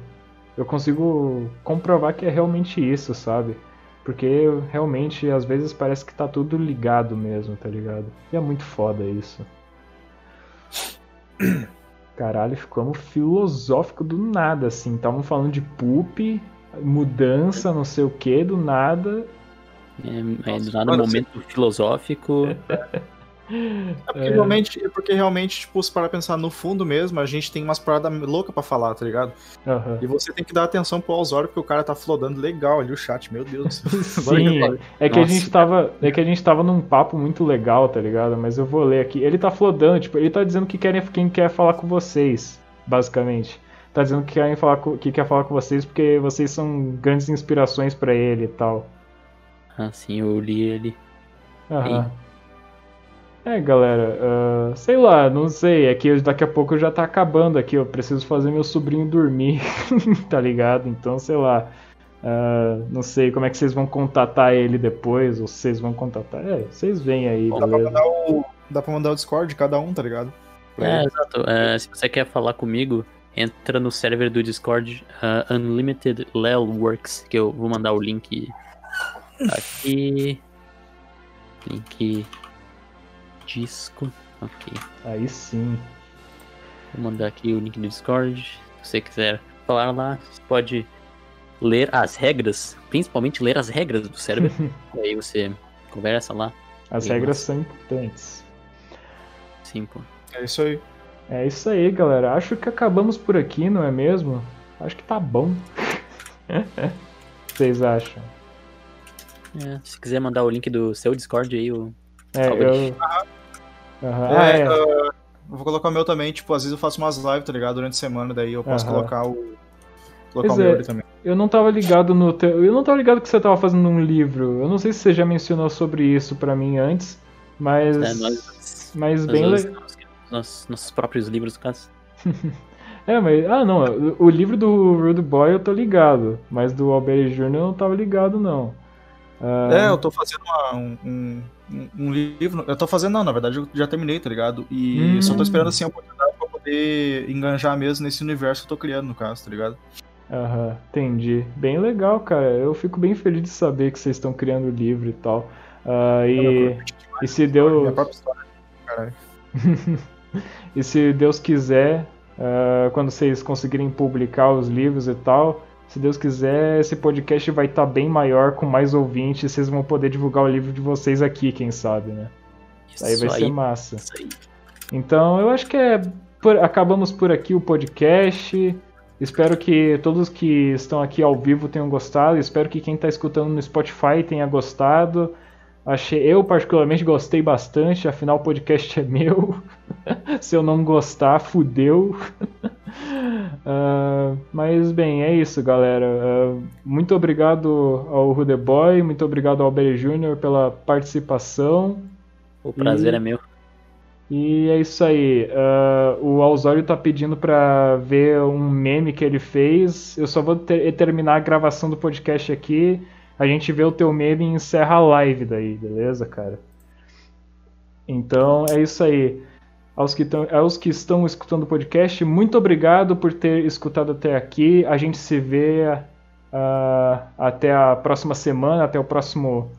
eu consigo comprovar que é realmente isso, sabe? Porque realmente às vezes parece que tá tudo ligado mesmo, tá ligado? E é muito foda isso. (coughs) Caralho, ficamos filosófico do nada, assim. Estavam falando de poop mudança, não sei o que, do nada. É, é do nada um momento filosófico. (laughs) É porque, é. Realmente, é porque realmente, tipo, se parar pensar no fundo mesmo, a gente tem umas paradas loucas pra falar, tá ligado? Uhum. E você tem que dar atenção pro Osório, porque o cara tá flodando legal ali o chat, meu Deus do céu. Sim, é que, a gente tava, é que a gente tava num papo muito legal, tá ligado? Mas eu vou ler aqui. Ele tá flodando, tipo, ele tá dizendo que querem, quem quer falar com vocês, basicamente. Tá dizendo que, querem falar com, que quer falar com vocês porque vocês são grandes inspirações para ele e tal. Ah, sim, eu li ele. Aham. É, galera, uh, sei lá, não sei, é que daqui a pouco já tá acabando aqui, eu preciso fazer meu sobrinho dormir, (laughs) tá ligado? Então, sei lá, uh, não sei como é que vocês vão contatar ele depois, ou vocês vão contatar, é, vocês vêm aí, dá beleza? Pra o, dá pra mandar o Discord de cada um, tá ligado? Pra é, ele. exato, uh, se você quer falar comigo, entra no server do Discord uh, Unlimited Lel Works, que eu vou mandar o link aqui. Link disco. Ok. Aí sim. Vou mandar aqui o link do Discord. Se você quiser falar lá, você pode ler as regras, principalmente ler as regras do (laughs) e aí você conversa lá. As regras são importantes. Sim, pô. É isso aí. É isso aí, galera. Acho que acabamos por aqui, não é mesmo? Acho que tá bom. (laughs) Vocês acham? É, se quiser mandar o link do seu Discord aí, o. É, eu. Uhum. É, é. Uh, vou colocar o meu também, tipo, às vezes eu faço umas lives, tá ligado? Durante a semana, daí eu posso uhum. colocar o. Colocar pois o meu é, ali também. Eu não tava ligado no teu. Eu não tava ligado que você tava fazendo um livro. Eu não sei se você já mencionou sobre isso para mim antes, mas. É, nós, mas nós bem legal. Nossos, nossos próprios livros, no caso. (laughs) é, mas. Ah, não. O livro do Rude Boy eu tô ligado, mas do Albert Jr. eu não tava ligado, não. Uh... É, eu tô fazendo uma, um um, livro. Eu tô fazendo, não, na verdade eu já terminei, tá ligado? E hum. só tô esperando assim a oportunidade pra poder enganjar mesmo nesse universo que eu tô criando, no caso, tá ligado? Aham, uhum, entendi. Bem legal, cara. Eu fico bem feliz de saber que vocês estão criando o livro e tal. Uh, e, e se Deus. História, (laughs) e se Deus quiser, uh, quando vocês conseguirem publicar os livros e tal, se Deus quiser, esse podcast vai estar tá bem maior, com mais ouvintes. Vocês vão poder divulgar o livro de vocês aqui, quem sabe, né? Isso aí vai aí, ser massa. Então, eu acho que é. Por, acabamos por aqui o podcast. Espero que todos que estão aqui ao vivo tenham gostado. Espero que quem está escutando no Spotify tenha gostado. Achei, eu particularmente gostei bastante, afinal o podcast é meu. (laughs) Se eu não gostar, fudeu. uh, (laughs) mas bem, é isso, galera. Uh, muito obrigado ao Rude Boy, muito obrigado ao Albert Jr. pela participação. O prazer e... é meu. E é isso aí. Uh, o Alzório tá pedindo para ver um meme que ele fez. Eu só vou ter, terminar a gravação do podcast aqui. A gente vê o teu meme e encerra a live daí, beleza, cara? Então é isso aí aos que, tão, aos que estão escutando o podcast, muito obrigado por ter escutado até aqui. A gente se vê uh, até a próxima semana, até o próximo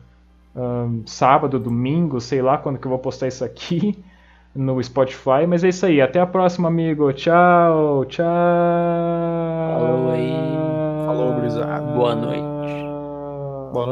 sábado, domingo, sei lá quando que eu vou postar isso aqui (laughs) no Spotify. Mas é isso aí, até a próxima, amigo. Tchau, tchau. Falou aí. Falou, gurizada. Boa noite. bana